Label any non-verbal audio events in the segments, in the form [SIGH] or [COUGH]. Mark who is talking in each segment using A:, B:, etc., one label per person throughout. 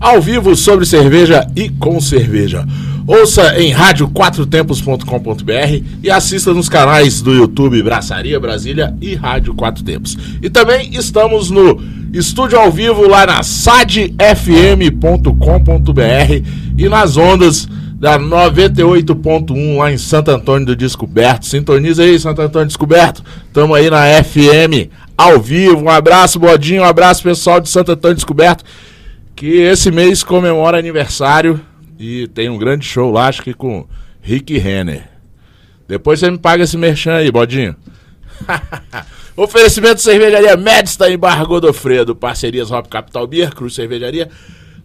A: ao vivo sobre cerveja e com cerveja. Ouça em radioquatrotempos.com.br e assista nos canais do YouTube Braçaria Brasília e Rádio Quatro Tempos. E também estamos no estúdio ao vivo lá na sadfm.com.br e nas ondas da 98.1 lá em Santo Antônio do Descoberto. Sintoniza aí, Santo Antônio Descoberto. Tamo aí na FM, ao vivo. Um abraço, Bodinho. Um abraço, pessoal de Santo Antônio Descoberto. Que esse mês comemora aniversário e tem um grande show lá, acho que com Rick Renner. Depois você me paga esse merchan aí, Bodinho. [LAUGHS] Oferecimento de cervejaria Medsta em Barra Godofredo. Parcerias Hop Capital Beer, Cruz Cervejaria,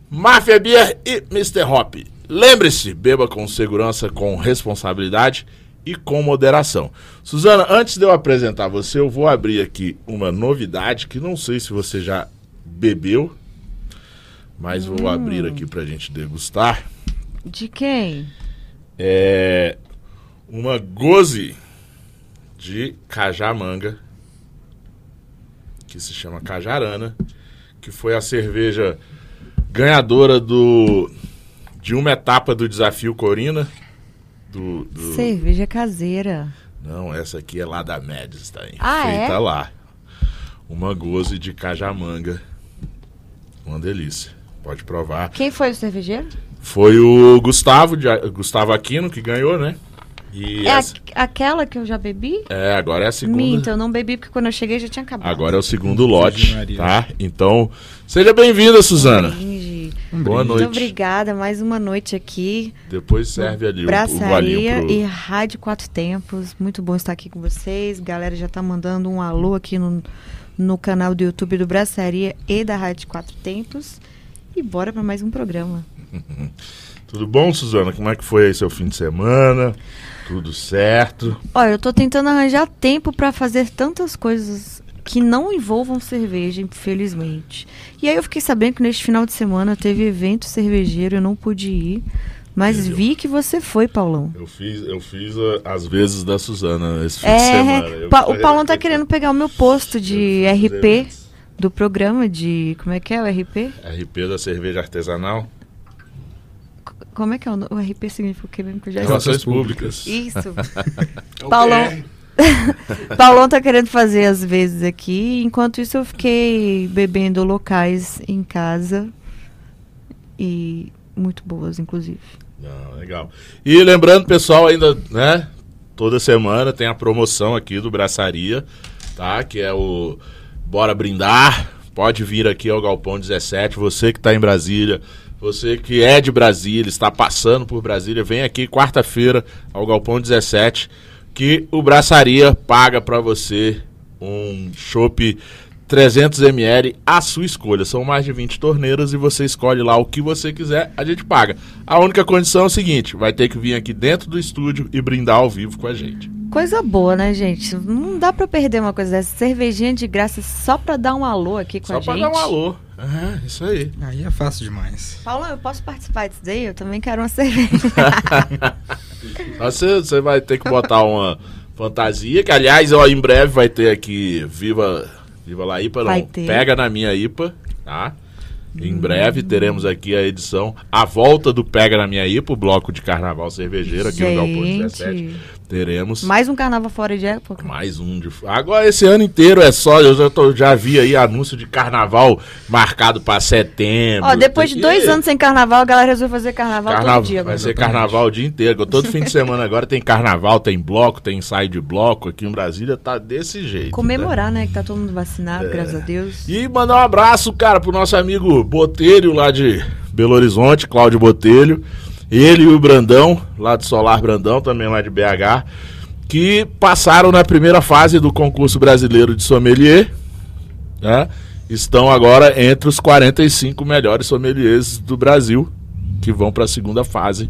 A: Máfia Beer e Mr. Hop. Lembre-se, beba com segurança, com responsabilidade e com moderação. Suzana, antes de eu apresentar você, eu vou abrir aqui uma novidade que não sei se você já bebeu, mas vou abrir aqui pra gente degustar.
B: De quem?
A: É uma goze de cajamanga, que se chama Cajarana, que foi a cerveja ganhadora do de uma etapa do desafio Corina. Do, do-
B: Cerveja caseira.
A: Não, essa aqui é lá da Médici, tá? aí,
B: Ah,
A: Feita
B: é?
A: lá. Uma goze de cajamanga. Uma delícia. Pode provar.
B: Quem foi o cervejeiro?
A: Foi o Gustavo, de, Gustavo Aquino que ganhou, né? E
B: É
A: essa-
B: a- aquela que eu já bebi?
A: é, agora é a segunda.
B: Minta, eu não bebi porque quando eu cheguei já tinha acabado.
A: Agora é o segundo lote, tá? Então, seja bem-vinda, Suzana.
B: Brinde.
A: Boa
B: Muito
A: noite.
B: obrigada, mais uma noite aqui.
A: Depois serve ali o, o
B: Braçaria
A: pro...
B: e Rádio Quatro Tempos. Muito bom estar aqui com vocês. Galera já tá mandando um alô aqui no, no canal do YouTube do Braçaria e da Rádio Quatro Tempos. E bora para mais um programa. [LAUGHS]
A: Tudo bom, Suzana? Como é que foi aí seu fim de semana? Tudo certo?
B: Olha, eu tô tentando arranjar tempo para fazer tantas coisas que não envolvam cerveja, infelizmente. E aí eu fiquei sabendo que neste final de semana teve evento cervejeiro, eu não pude ir. Mas vi que você foi, Paulão.
A: Eu fiz, eu fiz ah, as vezes da Suzana esse fim de
B: É,
A: semana. Eu
B: Pa- o Paulão tá querendo pegar o meu posto de RP
A: eventos.
B: Do programa de. Como é que é o RP?
A: RP da cerveja artesanal.
B: C- Como é que é o, o RP significa o que mesmo que eu já
A: Relações públicas.
B: Isso. [LAUGHS] Paulão. [LAUGHS] Paulão tá querendo fazer às vezes aqui. Enquanto isso, eu fiquei bebendo locais em casa. E muito boas, inclusive.
A: Não, legal. E lembrando, pessoal, ainda, né? Toda semana tem a promoção aqui do Braçaria, tá? Que é o Bora Brindar. Pode vir aqui ao Galpão 17. Você que tá em Brasília, você que é de Brasília, está passando por Brasília, vem aqui quarta-feira ao Galpão 17, que o Braçaria paga pra você um chopp 300ml à sua escolha. São mais de 20 torneiras e você escolhe lá o que você quiser, a gente paga. A única condição é o seguinte: vai ter que vir aqui dentro do estúdio e brindar ao vivo com a gente.
B: Coisa boa, né, gente? Não dá pra perder uma coisa dessa. Cervejinha de graça só pra dar um alô aqui com
A: Só
B: a
A: pra
B: gente.
A: dar um alô. É, isso aí.
C: Aí é fácil demais.
B: Paulão, eu posso participar disso daí? Eu também quero uma [LAUGHS] cerveja. [LAUGHS]
A: Você, você vai ter que botar uma fantasia, que aliás, ó, em breve vai ter aqui Viva, Viva La IPA, não. Pega na minha IPA, tá? Em breve teremos aqui a edição, a volta do Pega na Minha IPA, o bloco de carnaval cervejeiro aqui no Galpão 17. Teremos
B: mais um carnaval fora de época.
A: mais um de. Agora esse ano inteiro é só. Eu já, tô- já vi aí anúncio de carnaval marcado pra setembro.
B: Ó, depois de dois anos sem carnaval, a galera resolveu fazer carnaval,
A: Carnaval,
B: todo dia.
A: vai
B: agora.
A: ser carnaval o dia inteiro. Todo fim de [LAUGHS] semana agora tem carnaval, tem bloco, tem ensaio de bloco. Aqui em Brasília tá desse jeito.
B: Comemorar, né? Que tá todo mundo vacinado, graças a Deus.
A: E mandar um abraço, cara, pro nosso amigo Botelho lá de Belo Horizonte, Cláudio Botelho. Ele e o Brandão, lá do Solar Brandão, também lá de BH, que passaram na primeira fase do concurso brasileiro de sommelier. Né? Estão agora entre os 45 melhores sommeliers do Brasil. que vão para a segunda fase.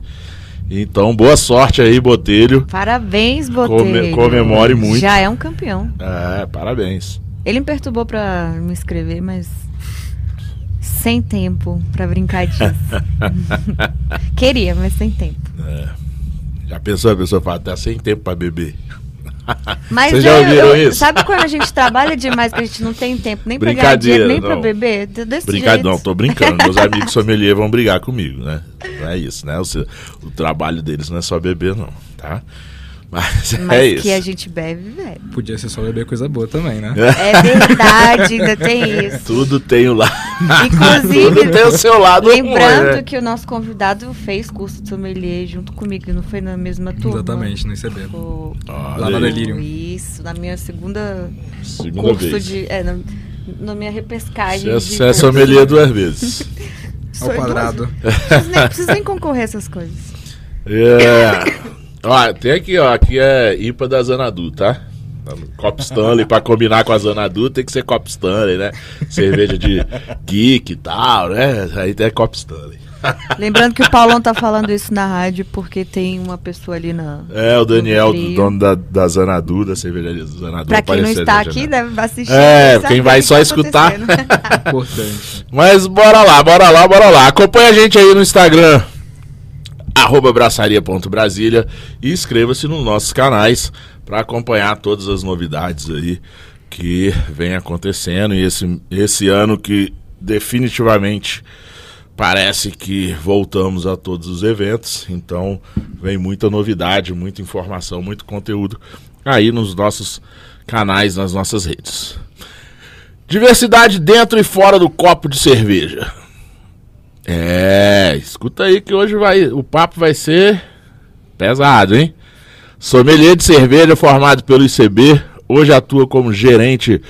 A: Então, boa sorte aí, Botelho.
B: Parabéns, Botelho.
A: Come, comemore muito.
B: Já é um campeão.
A: É, parabéns.
B: Ele me perturbou para me inscrever, mas sem tempo para brincar disso. [LAUGHS] Queria, mas sem tempo.
A: É. Já pensou a pessoa fala, tá sem tempo para beber? [LAUGHS]
B: Mas
A: Vocês já ouviram
B: eu-
A: isso?
B: Sabe quando a gente trabalha demais que a gente não tem tempo nem pra ganhar
A: Brincadeira,
B: dinheiro, nem pra
A: não.
B: beber? Desse
A: Brincadeira, não, tô brincando. Meus [LAUGHS] amigos sommelier vão brigar comigo, né? Não é isso, né? O, o trabalho deles não é só beber, não, tá? Mas,
B: Mas
A: é isso.
B: que a gente bebe, bebe.
C: Podia ser só beber coisa boa também, né?
B: É verdade, ainda tem isso.
A: Tudo tem o lado.
B: Inclusive,
A: Tudo tem o seu lado
B: Lembrando
A: ruim, né?
B: que o nosso convidado fez curso de sommelier junto comigo, não foi na mesma turma?
C: Exatamente, no ICB.
B: Ficou-
C: Lá na Delírio.
B: Isso, na minha segunda
A: Segunda
B: curso
A: vez.
B: de. É, na, na minha repescagem.
A: Você é- é sommelier duas vezes.
C: Ao quadrado.
B: Preciso nem, preciso nem concorrer a essas coisas.
A: É. Ó, tem aqui, ó. Aqui é IPA da Zanadu, tá? Cop Stanley, pra combinar com a Zanadu, tem que ser Cop Stanley, né? Cerveja de geek e tal, né? Aí tem Cop Stanley.
B: Lembrando que o Paulão tá falando isso na rádio porque tem uma pessoa ali na.
A: É, o Daniel, do dono da, da Zanadu, da cervejaria Zanadu.
B: Pra quem não está aqui, deve assistir.
A: É, quem vai
B: que
A: só
B: tá
A: escutar.
C: Importante.
A: Mas bora lá, bora lá, bora lá. Acompanha a gente aí no Instagram, arroba braçaria.brasília e inscreva-se nos nossos canais para acompanhar todas as novidades aí que vem acontecendo. E esse, esse ano que definitivamente parece que voltamos a todos os eventos. Então vem muita novidade, muita informação, muito conteúdo aí nos nossos canais, nas nossas redes. Diversidade dentro e fora do copo de cerveja. É, escuta aí que hoje vai, o papo vai ser pesado, hein? Sommelier de cerveja formado pelo ICB, hoje atua como gerente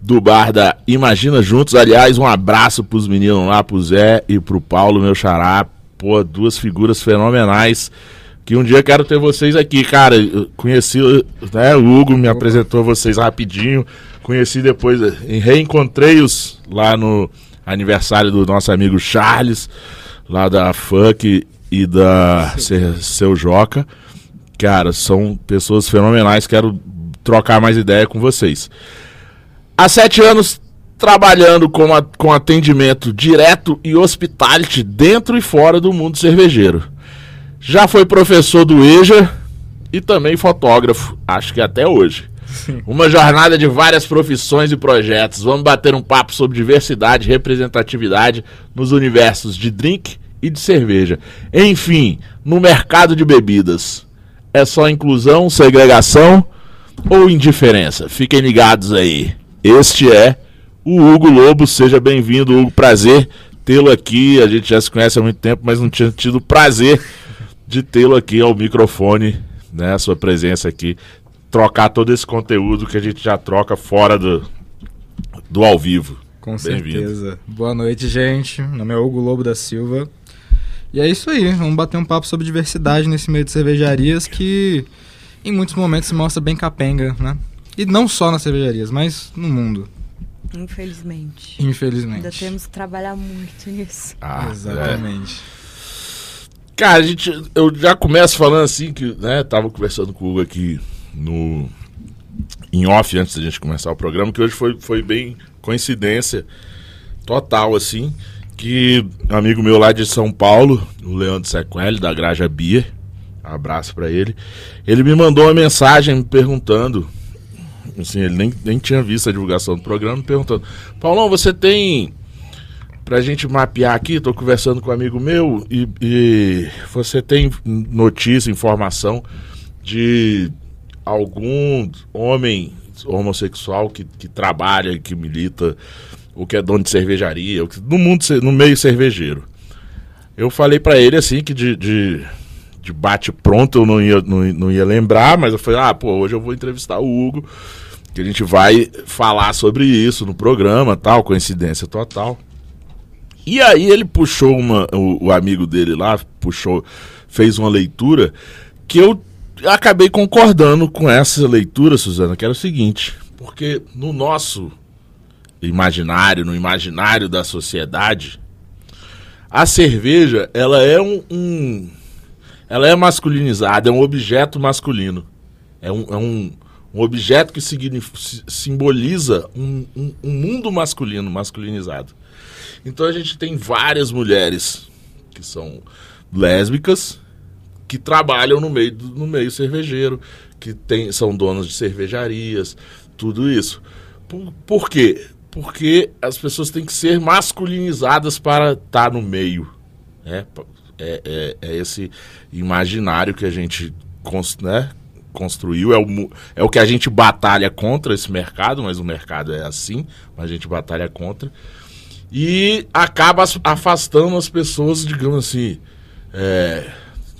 A: do bar da Imagina Juntos. Aliás, um abraço pros meninos lá, pro Zé e pro Paulo, meu xará. Pô, duas figuras fenomenais. Que um dia quero ter vocês aqui, cara. Conheci, né? O Hugo me apresentou vocês rapidinho. Conheci depois, reencontrei-os lá no aniversário do nosso amigo Charles, lá da Funk e da Seu, Seu Joca. Cara, são pessoas fenomenais. Quero trocar mais ideia com vocês. Há sete anos trabalhando com, a- com atendimento direto e hospitality dentro e fora do mundo cervejeiro. Já foi professor do EJA e também fotógrafo, acho que até hoje. Uma jornada de várias profissões e projetos. Vamos bater um papo sobre diversidade e representatividade nos universos de drink e de cerveja. Enfim, no mercado de bebidas. É só inclusão, segregação ou indiferença? Fiquem ligados aí. Este é o Hugo Lobo. Seja bem-vindo, Hugo. Prazer tê-lo aqui. A gente já se conhece há muito tempo, mas não tinha tido prazer de tê-lo aqui ao microfone, né? A sua presença aqui. Trocar todo esse conteúdo que a gente já troca fora do, do ao vivo.
C: Com certeza. Boa noite, gente. Meu nome é Hugo Lobo da Silva. E é isso aí, vamos bater um papo sobre diversidade nesse meio de cervejarias que em muitos momentos se mostra bem capenga, né? E não só nas cervejarias, mas no mundo,
B: Infelizmente.
C: infelizmente.
B: Ainda temos que trabalhar muito nisso.
A: Ah, é.
C: Exatamente.
A: Cara, a gente, eu já começo falando assim que, né, tava conversando com o Hugo aqui no em off antes da gente começar o programa, que hoje foi, foi bem coincidência total assim, que um amigo meu lá de São Paulo, o Leandro Sequelli da Graja Beer, abraço pra ele. Ele me mandou uma mensagem me perguntando assim, ele nem, nem tinha visto a divulgação do programa, perguntando: "Paulão, você tem pra gente mapear aqui, tô conversando com um amigo meu e, e você tem notícia, informação de algum homem homossexual que, que trabalha, que milita, ou que é dono de cervejaria, no mundo, no meio cervejeiro. Eu falei pra ele assim que de, de, de bate pronto eu não ia, não, não ia lembrar, mas eu falei, ah, pô, hoje eu vou entrevistar o Hugo, que a gente vai falar sobre isso no programa, tal, coincidência total. E aí ele puxou uma. O, o amigo dele lá puxou, fez uma leitura que eu acabei concordando com essa leitura, Suzana, que era o seguinte, porque no nosso imaginário, no imaginário da sociedade, a cerveja, ela é um, um- Ela é masculinizada, é um objeto masculino. É um, é um, um objeto que simboliza um, um- um mundo masculino, masculinizado. Então a gente tem várias mulheres que são lésbicas que trabalham no meio, no meio cervejeiro, que tem, são donas de cervejarias, tudo isso. Por, por quê? Porque as pessoas têm que ser masculinizadas para estar no meio. Né? É, é- é esse imaginário que a gente né, construiu, é o, é o que a gente batalha contra esse mercado, mas o mercado é assim, a gente batalha contra. E acaba as- afastando as pessoas, digamos assim, é,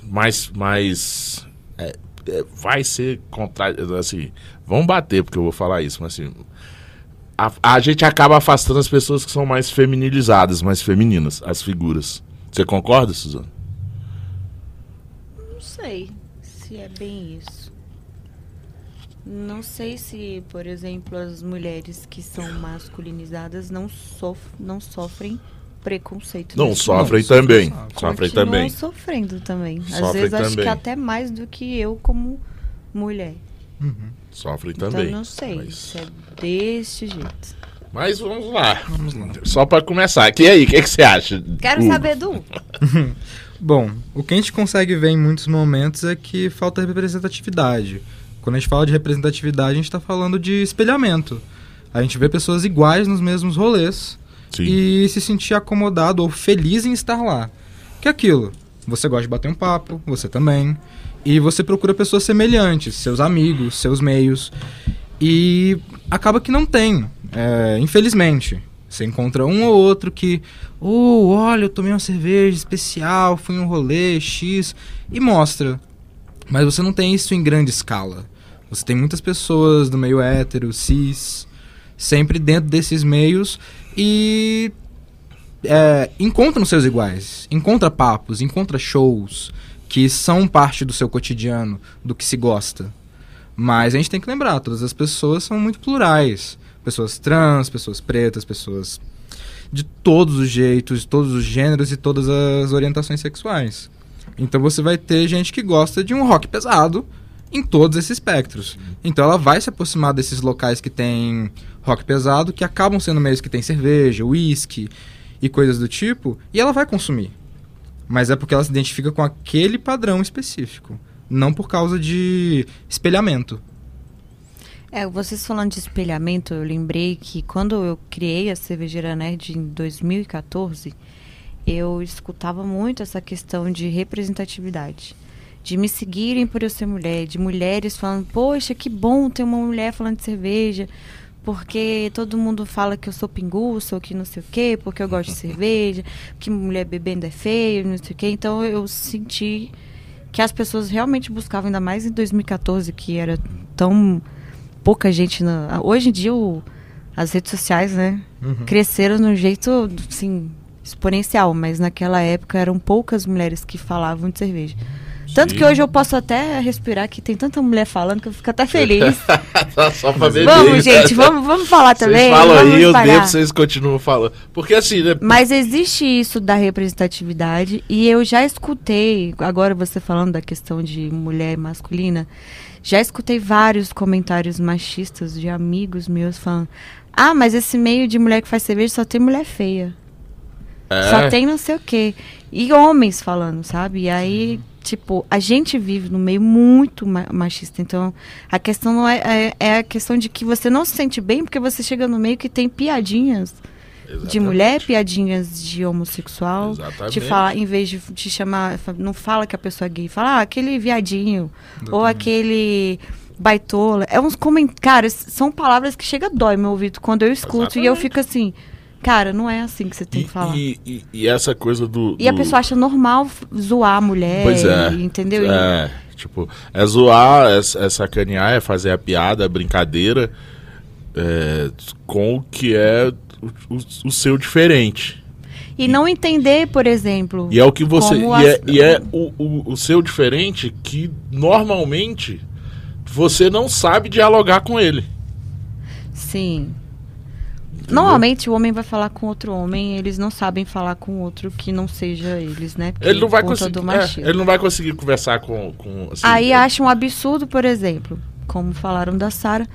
A: mais. mais é, é, vai ser contra. Assim, vão bater, porque eu vou falar isso, mas assim. A, a gente acaba afastando as pessoas que são mais feminilizadas, mais femininas, as figuras. Você concorda, Suzana?
B: Não sei se é bem isso. Não sei se, por exemplo, as mulheres que são masculinizadas não, sof não sofrem preconceito.
A: Não, sofrem
B: mundo.
A: também.
C: sofrem.
A: Também.
B: sofrendo também. Às
A: Sofrem
B: vezes acho que
A: também.
B: até mais do que eu como mulher.
A: Sofrem
B: Então
A: também.
B: não sei
A: Mas,
B: se é deste jeito.
A: mas vamos lá. Só pra começar. E aí, o que, que você acha?
B: Quero
A: Hugo?
B: saber do. [LAUGHS]
C: Bom, o que a gente consegue ver em muitos momentos é que falta representatividade. Quando a gente fala de representatividade, a gente está falando de espelhamento. A gente vê pessoas iguais nos mesmos rolês
A: Sim.
C: e se sentir acomodado ou feliz em estar lá. Que é aquilo, você gosta de bater um papo, você também, e você procura pessoas semelhantes, seus amigos, seus meios, e acaba que não tem, é, infelizmente. Você encontra um ou outro que, oh, olha, eu tomei uma cerveja especial, fui um rolê X, e mostra. Mas você não tem isso em grande escala. Você tem muitas pessoas do meio hétero, cis, sempre dentro desses meios e é, encontram seus iguais, encontra papos, encontra shows que são parte do seu cotidiano, do que se gosta. Mas a gente tem que lembrar, todas as pessoas são muito plurais. Pessoas trans, pessoas pretas, pessoas de todos os jeitos, de todos os gêneros e todas as orientações sexuais. Então você vai ter gente que gosta de um rock pesado em todos esses espectros. Então ela vai se aproximar desses locais que tem rock pesado, que acabam sendo meios que tem cerveja, uísque e coisas do tipo, e ela vai consumir. Mas é porque ela se identifica com aquele padrão específico, não por causa de espelhamento.
B: É, vocês falando de espelhamento, eu lembrei que quando eu criei a Cervejeira Nerd em 2014, eu escutava muito essa questão de representatividade. De me seguirem por eu ser mulher, de mulheres falando, poxa, que bom ter uma mulher falando de cerveja, porque todo mundo fala que eu sou pinguça ou que não sei o quê, porque eu gosto de cerveja, [LAUGHS] que mulher bebendo é feio, não sei o quê. Então eu senti que as pessoas realmente buscavam, ainda mais em 2014, que era tão pouca gente na. Hoje em dia o- as redes sociais, né, cresceram de um jeito assim exponencial, mas naquela época eram poucas mulheres que falavam de cerveja. Tanto
A: Sim.
B: que hoje eu posso até respirar que tem tanta mulher falando que eu fico até feliz. [LAUGHS]
A: Só pra beber.
B: vamos, gente, vamos, vamos falar também.
A: Vocês falam
B: vamos
A: aí, eu devo, vocês continuam falando. Porque assim, né?
B: Mas existe isso da representatividade e eu já escutei, agora você falando da questão de mulher masculina, já escutei vários comentários machistas de amigos meus falando: "Ah, mas esse meio de mulher que faz cerveja só tem mulher feia.
A: É,
B: Só tem não sei o quê". E homens falando, sabe? E aí, tipo, a gente vive num meio muito ma- machista, então a questão não é, é é a questão de que você não se sente bem porque você chega no meio que tem piadinhas de
A: exatamente.
B: mulher, piadinhas de homossexual.
A: Exatamente.
B: Te falar, em vez de te chamar, não fala que a pessoa é gay, fala ah, aquele viadinho, ou aquele baitola. É uns comentários, são palavras que chega a dói meu ouvido quando eu escuto e eu
A: Exatamente.
B: fico assim, cara, não é assim que você tem
A: E,
B: que falar. E,
A: e, e- e essa coisa do.
B: a
A: do-
B: pessoa acha normal zoar a mulher,
A: Pois é.
B: entendeu? E-
A: É, tipo, é zoar, é, é sacanear, é fazer a piada, a brincadeira é, com o que é o, o- o seu diferente.
B: E não entender, por exemplo.
A: E é o que você. E é,
B: as-
A: e é o, o, o seu diferente que normalmente você não sabe dialogar com ele.
B: Sim. Normalmente o homem vai falar com outro homem, eles não sabem falar com outro que não seja eles, né? Porque
A: Ele não vai conseguir. é, ele não vai conseguir conversar com. com assim,
B: Aí
A: é,
B: acha um absurdo, por exemplo, como falaram da Sara.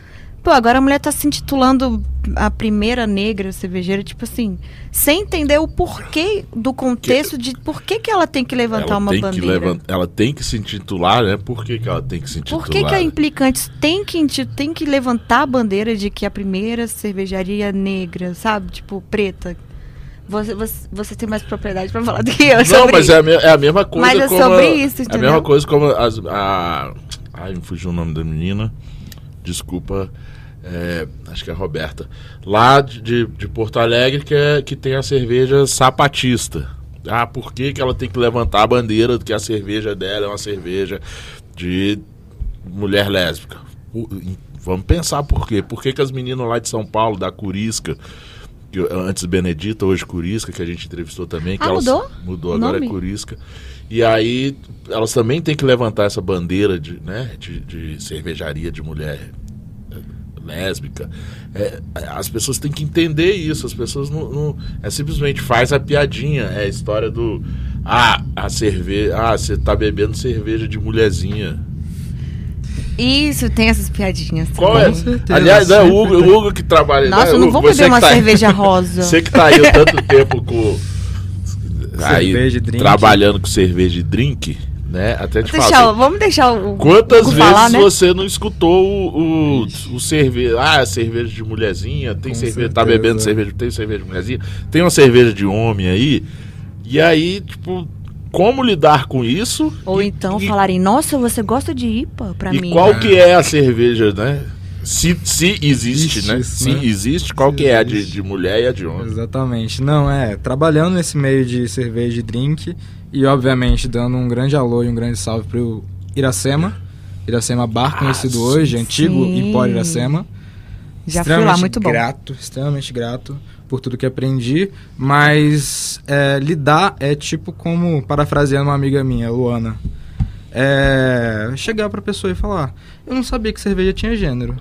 B: Pô, agora a mulher tá se intitulando a primeira negra cervejeira, tipo assim, sem entender o porquê do contexto de por que, que ela tem que levantar
A: ela
B: uma bandeira.
A: Levant- ela tem que se intitular, né? Por que, que ela tem que se intitular?
B: Por que, que a Implicantes tem que, tem que levantar a bandeira de que a primeira cervejaria negra, sabe? Tipo, preta. Você, você, você tem mais propriedade pra falar do que eu
A: Não, mas é a, me- é a mesma coisa
B: Mas é sobre
A: a-
B: isso,
A: É a
B: entendeu?
A: mesma coisa como as, a... Ai, me fugiu o nome da menina. Desculpa. É, acho que é a Roberta. Lá de, de, Porto Alegre, que, é, que tem a cerveja sapatista. Ah, por que, que ela tem que levantar a bandeira de que a cerveja dela é uma cerveja de mulher lésbica? Vamos pensar por quê. Por que, que as meninas lá de São Paulo, da Curisca, antes Benedita, hoje Curisca, que a gente entrevistou também. Que
B: Ah,
A: elas,
B: mudou?
A: Mudou, agora
B: nome?
A: é Curisca. E aí, elas também têm que levantar essa bandeira de, né, de, de cervejaria de mulher lésbica. É, as pessoas têm que entender isso. As pessoas não, não- É simplesmente faz a piadinha. É a história do. Ah, a cerveja. Ah, você tá bebendo cerveja de mulherzinha.
B: Isso, tem essas piadinhas.
A: Qual é?
C: certeza,
A: Aliás, é o Hugo, o Hugo que trabalha.
B: Nossa,
A: né,
B: eu não
A: Hugo,
B: vou
A: você
B: beber uma
A: tá-
B: cerveja [LAUGHS] rosa.
A: Você que tá aí há tanto tempo com. Aí, [LAUGHS]
C: Cerveja e drink.
A: trabalhando com cerveja e drink, né? Até te
B: Deixar
A: assim,
B: vamos deixar o
A: Quantas vezes
B: falar, né?
A: você não escutou o, o, o cerveja? Ah, cerveja de mulherzinha, tem
C: Com
A: cerveja, tá
C: certeza.
A: bebendo cerveja, tem cerveja de mulherzinha, tem uma cerveja de homem aí. E aí, tipo, como lidar com isso?
B: Ou
A: E-
B: então
A: e,
B: falarem, nossa, você gosta de IPA pra
A: E
B: mim.
A: qual que é a cerveja, né? Se, se existe,
C: Existe
A: né?
C: isso,
A: Se
C: né?
A: existe, qual
C: Se
A: que é a de,
C: existe.
A: de mulher e a de homem?
C: Exatamente. Não, é. Trabalhando nesse meio de cerveja e drink e, obviamente, dando um grande alô e um grande salve pro Iracema. Iracema Bar, conhecido
A: sim.
C: hoje, antigo
B: Sim.
C: Empório Iracema.
B: Já fui lá, muito bom.
C: grato, extremamente grato por tudo que aprendi. Mas é, lidar é tipo como, parafraseando uma amiga minha, Luana, é, chegar pra pessoa e falar: Eu não sabia que cerveja tinha gênero.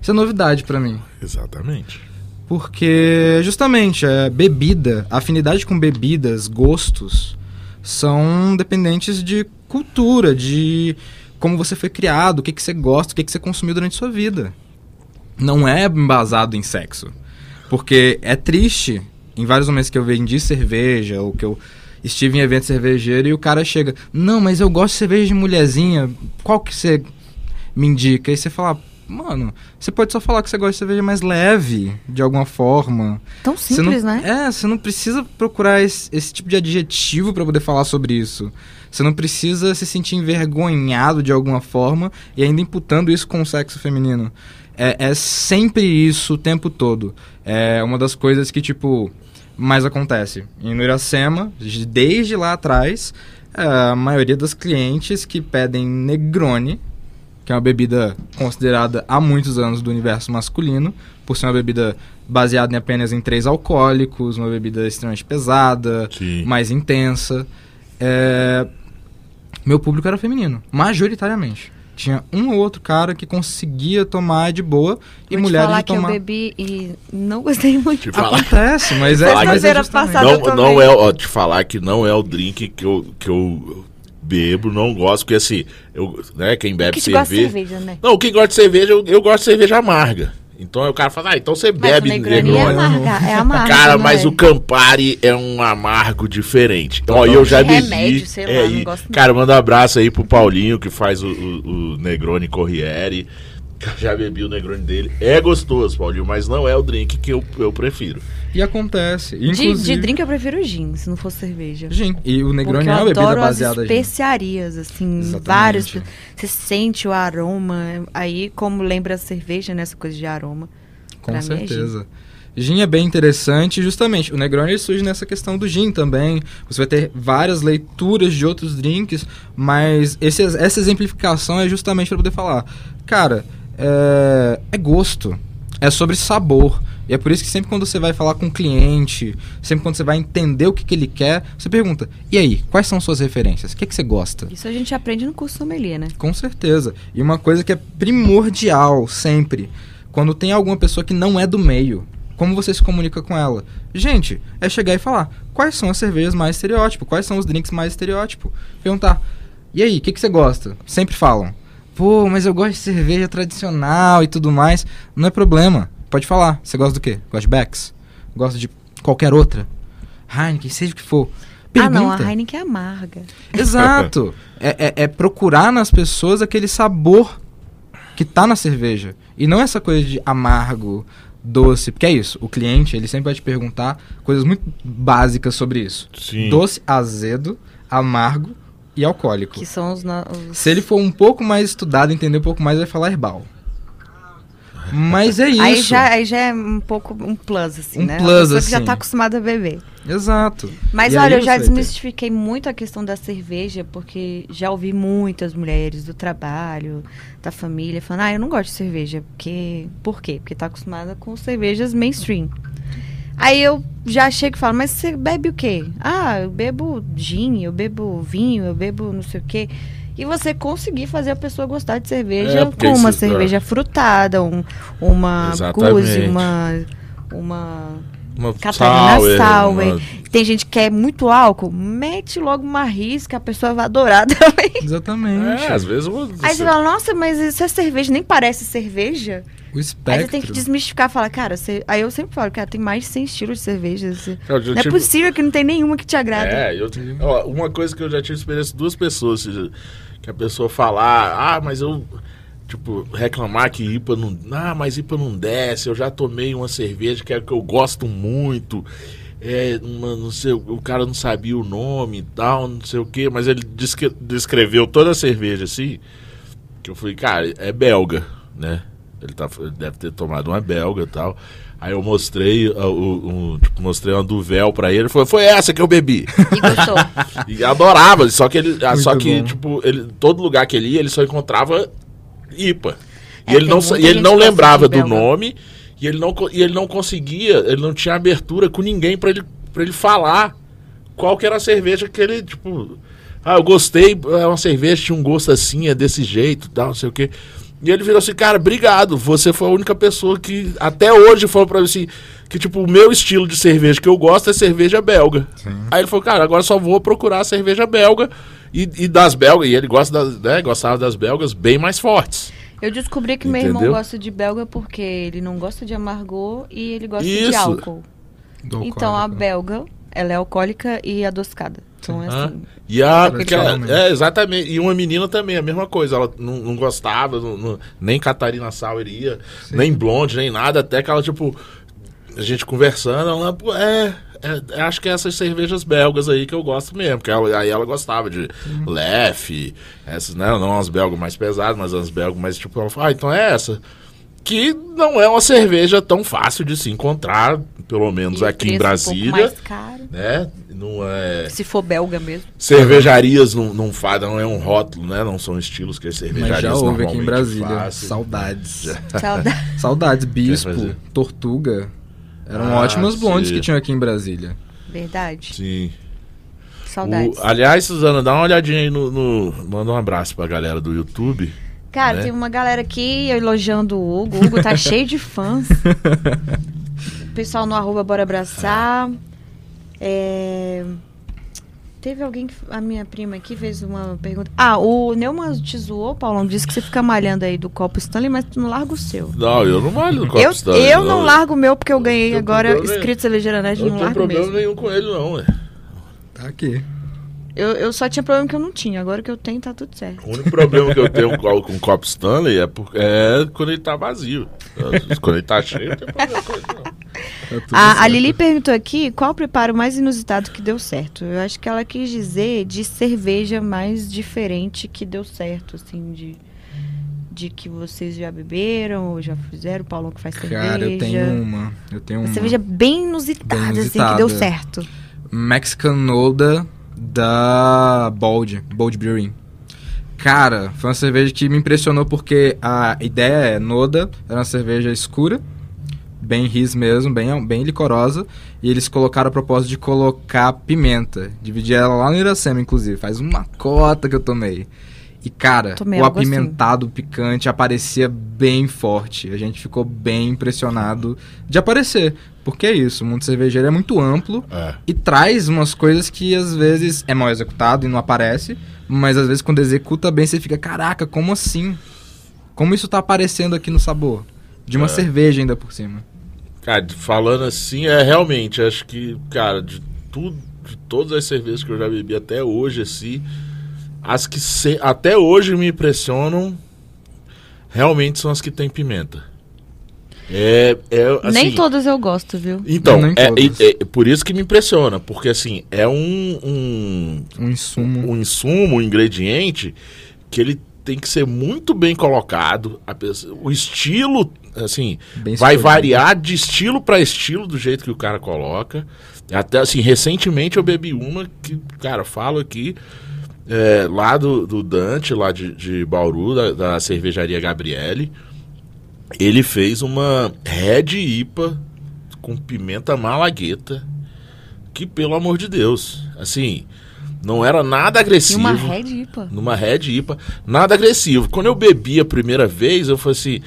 C: Isso é novidade pra mim.
A: Exatamente.
C: Porque, justamente, é, bebida, afinidade com bebidas, gostos, são dependentes de cultura, de como você foi criado, o que, que você gosta, o que, que você consumiu durante sua vida. Não é embasado em sexo. Porque é triste, em vários momentos que eu vendi cerveja, ou que eu estive em evento cervejeiro, e o cara chega, não, mas eu gosto de cerveja de mulherzinha, qual que você me indica? Aí você fala, mano, você pode só falar que você gosta de cerveja mais leve, de alguma forma.
B: Tão simples,
C: não,
B: né?
C: É, você não precisa procurar esse, esse tipo de adjetivo pra poder falar sobre isso. Você não precisa se sentir envergonhado de alguma forma e ainda imputando isso com o sexo feminino. É, é sempre isso o tempo todo. É uma das coisas que, tipo, mais acontece. E no Iracema, de- desde lá atrás, a maioria das clientes que pedem Negroni, que é uma bebida considerada há muitos anos do universo masculino, por ser uma bebida baseada em apenas em três alcoólicos, uma bebida extremamente pesada,
A: Sim.
C: mais intensa. É, Meu público era feminino, majoritariamente. Tinha um ou outro cara que conseguia tomar de boa e
B: Vou te
C: mulheres
B: falar
C: de
B: que eu
C: tomar.
B: bebi e não gostei muito.
A: Te [LAUGHS]
C: Acontece, mas é, mas é justamente-
A: não, não é, ó, te falar que não é o drink que eu, que eu bebo, não gosto, porque assim, eu, né, quem bebe
B: que te gosta de
A: cerveja.
B: cerveja, né?
A: Não, quem gosta de cerveja, eu, eu gosto de cerveja amarga. Então o cara fala, ah, então você
B: Mas
A: bebe
B: o Negroni é amarga, é [LAUGHS] amargo,
A: Cara,
B: não
A: mas
B: é?
A: o Campari é um amargo diferente. Ó, eu já
B: De
A: bebi.
B: remédio, sei lá,
A: é,
B: não gosto
A: cara, manda um abraço aí pro Paulinho, que faz o, o, o Negroni Corriere. [LAUGHS] Já bebi o Negroni dele. É gostoso, Paulinho, mas não é o drink que eu, eu prefiro.
C: E acontece.
B: De,
C: Inclusive,
B: de drink eu prefiro gin, se não fosse cerveja.
C: Gin. E o Negroni é uma bebida baseada em gin.
B: especiarias, assim,
C: Exatamente.
B: vários. Você sente o aroma, aí como lembra a cerveja, né, essa coisa de aroma.
C: Com
B: Pra mim é
C: certeza. Gin é bem interessante, justamente. O Negroni surge nessa questão do gin também. Você vai ter várias leituras de outros drinks, mas esse- essa exemplificação é justamente para poder falar, cara, é, é gosto, é sobre sabor. E é por isso que sempre quando você vai falar com um cliente, sempre quando você vai entender o que, que ele quer, você pergunta: e aí, quais são suas referências? O que, que você gosta?
B: Isso a gente aprende no curso sommelier, né?
C: Com certeza. E uma coisa que é primordial sempre, quando tem alguma pessoa que não é do meio, Como você se comunica com ela? Gente, é chegar e falar quais são as cervejas mais estereótipo, quais são os drinks mais estereótipo. Perguntar, e aí, o que, que você gosta? Sempre falam, pô, mas eu gosto de cerveja tradicional e tudo mais. Não é problema, pode falar. Você gosta do quê? Gosta de Becks? Gosta de qualquer outra? Heineken, seja o que for. Pergunta.
B: Ah, não, a Heineken é amarga. [LAUGHS]
C: Exato. é, é- é procurar nas pessoas aquele sabor que tá na cerveja. E não essa coisa de amargo, doce. Porque é isso. O cliente, ele sempre vai te perguntar coisas muito básicas sobre isso.
A: Sim.
C: Doce, azedo, amargo e alcoólico.
B: Que são os, os-
C: Se ele for um pouco mais estudado, entender um pouco mais, vai falar herbal. Mas é isso.
B: Aí já, aí já é um pouco um plus, assim,
C: Um
B: né?
C: plus,
B: Uma pessoa que já
C: assim.
B: tá acostumada a beber.
C: Exato.
B: Mas
C: E
B: olha, eu já desmistifiquei muito a questão da cerveja, porque já ouvi muitas mulheres do trabalho, da família, falando, ah, eu não gosto de cerveja. Porque... Por quê? Porque tá acostumada com cervejas mainstream. Aí eu já chego e falo, mas você bebe o quê? Ah, eu bebo gin, eu bebo vinho, eu bebo não sei o quê. E você conseguir fazer a pessoa gostar de cerveja
A: É,
B: com uma cerveja frutada, um, uma guzi, uma, uma
A: Uma
B: Catarina
A: sour,
B: Sour.
A: uma-
B: tem gente que quer muito álcool, mete logo uma risca, a pessoa vai adorar [LAUGHS] também.
C: Exatamente.
A: É, às vezes... eu-
B: Aí você fala, nossa, mas isso é cerveja, nem parece cerveja.
C: O
B: Aí
C: espectro.
B: você tem que desmistificar, falar, cara, você... aí eu sempre falo, cara, tem mais de 100 estilos de cerveja. você-
A: Eu já
B: Não é
A: tive-
B: possível que não tem nenhuma que te agrada.
A: É, eu, ó, uma coisa que eu já tive experiência de duas pessoas, ou seja, que a pessoa falar, ah, mas eu, tipo, reclamar que IPA não, ah, mas IPA não desce, eu já tomei uma cerveja que é que eu gosto muito, é, uma, não sei, o cara não sabia o nome e tal, não sei o que, mas ele descre- descreveu toda a cerveja assim, que eu falei, cara, é belga, né? Ele, tá, ele deve ter tomado uma belga e tal. Aí eu mostrei, uh, o- um, tipo, mostrei uma duvel pra ele. Ele falou, foi essa que eu bebi.
B: E gostou. [LAUGHS]
A: E adorava, só que ele, ah,
C: Muito
A: só que
C: bom.
A: tipo, ele, todo lugar que ele ia, ele só encontrava IPA. E
B: É,
A: ele
B: tem
A: não, e ele não lembrava do nome e ele não e ele não conseguia, ele não tinha abertura com ninguém pra ele para ele falar qual que era a cerveja que ele, tipo, ah, eu gostei, é uma cerveja tinha um gosto assim, é desse jeito, tal, não sei o quê. E ele virou assim, cara, obrigado. Você foi a única pessoa que até hoje falou pra mim assim, que tipo, o meu estilo de cerveja que eu gosto é cerveja belga. Aí ele falou, cara, agora só vou procurar a cerveja belga e, e das belgas, e ele gosta das, né, gostava das belgas bem mais fortes.
B: Eu descobri que meu irmão
A: Entendeu?
B: gosta de belga porque ele não gosta de amargor e ele gosta de
A: Isso.
B: álcool.
C: Do
B: Então a
C: alcoólico.
B: belga, ela é alcoólica e adocicada. Então é
A: Ah,
B: assim.
A: E a.
B: É que
A: que ela- é, exatamente. E uma menina também, a mesma coisa. Ela não, não gostava, não- não- nem Catarina Sauer ia, nem Blonde, nem nada. Até que ela, tipo, a gente conversando, ela, pô, é. é, acho que é essas cervejas belgas aí que eu gosto mesmo. Que ela, aí ela gostava de Lef, essas, né? Não as belgas mais pesadas, mas as belgas mais, tipo, ela falou, ah, então é essa. Que não é uma cerveja tão fácil de se encontrar, pelo menos
B: E
A: aqui em
B: preço um pouco
A: Brasília.
B: mais caro.
A: né? Não é.
B: Se for belga mesmo.
A: Cervejarias não, não fazem, não é um rótulo, né? Não são estilos que as
C: Mas
A: cervejarias
C: já houve aqui em
A: normalmente
C: Brasília.
A: fazem.
C: Saudades.
B: Saudade.
C: Saudades. [LAUGHS] Bispo? Tortuga. Eram
A: Ah,
C: ótimas blondes
A: sim.
C: que tinham aqui em Brasília.
B: Verdade.
A: Sim.
B: Saudades.
A: O- aliás, Suzana, dá uma olhadinha aí no, no- Manda um abraço pra galera do YouTube.
B: Cara,
A: né?
B: tem uma galera aqui elogiando o Hugo. O Hugo tá [LAUGHS] cheio de fãs. O pessoal no arroba Bora Abraçar. É, Teve alguém que. A minha prima aqui fez uma pergunta. Ah, o Neumann te zoou, Paulão. Disse que você fica malhando aí do copo Stanley, mas tu não larga o seu.
A: Não, eu não malho no copo
B: Eu,
A: Stanley,
B: eu não largo o meu porque eu ganhei
A: Tem
B: agora Nerd,
A: Eu
B: não
A: não tenho
B: largo
A: problema
B: mesmo.
A: nenhum com ele, não, ué.
C: Tá aqui.
B: Eu, eu só tinha problema que eu não tinha, agora que eu tenho tá tudo certo.
A: O único problema que eu tenho com, com o copo Stanley é, por- é quando ele tá vazio. [LAUGHS] quando ele tá cheio, não tem problema com ele, não.
C: Tudo
B: A, a. Lili perguntou aqui qual o preparo mais inusitado que deu certo. Eu acho que ela quis dizer de cerveja mais diferente que deu certo, assim, de, de que vocês já beberam ou já fizeram, o Paulão que faz cerveja.
C: Cara, eu tenho uma. Eu tenho
B: Uma
C: uma.
B: cerveja bem inusitada,
C: Bem
B: assim, que deu
C: inusitada.
B: certo.
C: Mexican Noda da Bold, Bold Brewing. Cara, foi uma cerveja que me impressionou porque a ideia é Noda, era uma cerveja escura, bem ris mesmo, bem, bem licorosa, e eles colocaram a propósito de colocar pimenta. Dividi ela lá no Iracema, inclusive, faz uma cota que eu tomei. E, cara,
B: Tomei
C: o
B: assim.
C: apimentado picante aparecia bem forte. A gente ficou bem impressionado de aparecer. Porque é isso, o mundo cervejeiro é muito amplo
A: É.
C: e traz umas coisas que às vezes é mal executado e não aparece, mas às vezes quando executa bem você fica, caraca, como assim? Como isso tá aparecendo aqui no sabor? De uma
A: É.
C: cerveja ainda por cima.
A: Cara, falando assim, é realmente, acho que, cara, de tudo, de todas as cervejas que eu já bebi até hoje, assim, as que se- até hoje me impressionam realmente são as que tem pimenta. É, é assim,
B: Nem todas eu gosto, viu?
A: Então, é, é- é por isso que me impressiona, porque assim, é um, um,
C: Um insumo.
A: um insumo, um ingrediente que ele tem que ser muito bem colocado. pessoa- o estilo, assim,
C: Bem
A: vai
C: escolhido.
A: variar de estilo para estilo do jeito que o cara coloca. Até assim, recentemente eu bebi uma que, cara, falo aqui, é, lá do, do Dante, lá de, de Bauru, da, da cervejaria Gabriele. Ele fez uma Red IPA com pimenta malagueta. Que, pelo amor de Deus, assim, não era nada agressivo
B: uma Red IPA.
A: numa Red IPA, nada agressivo. Quando eu bebi a primeira vez, eu falei assim,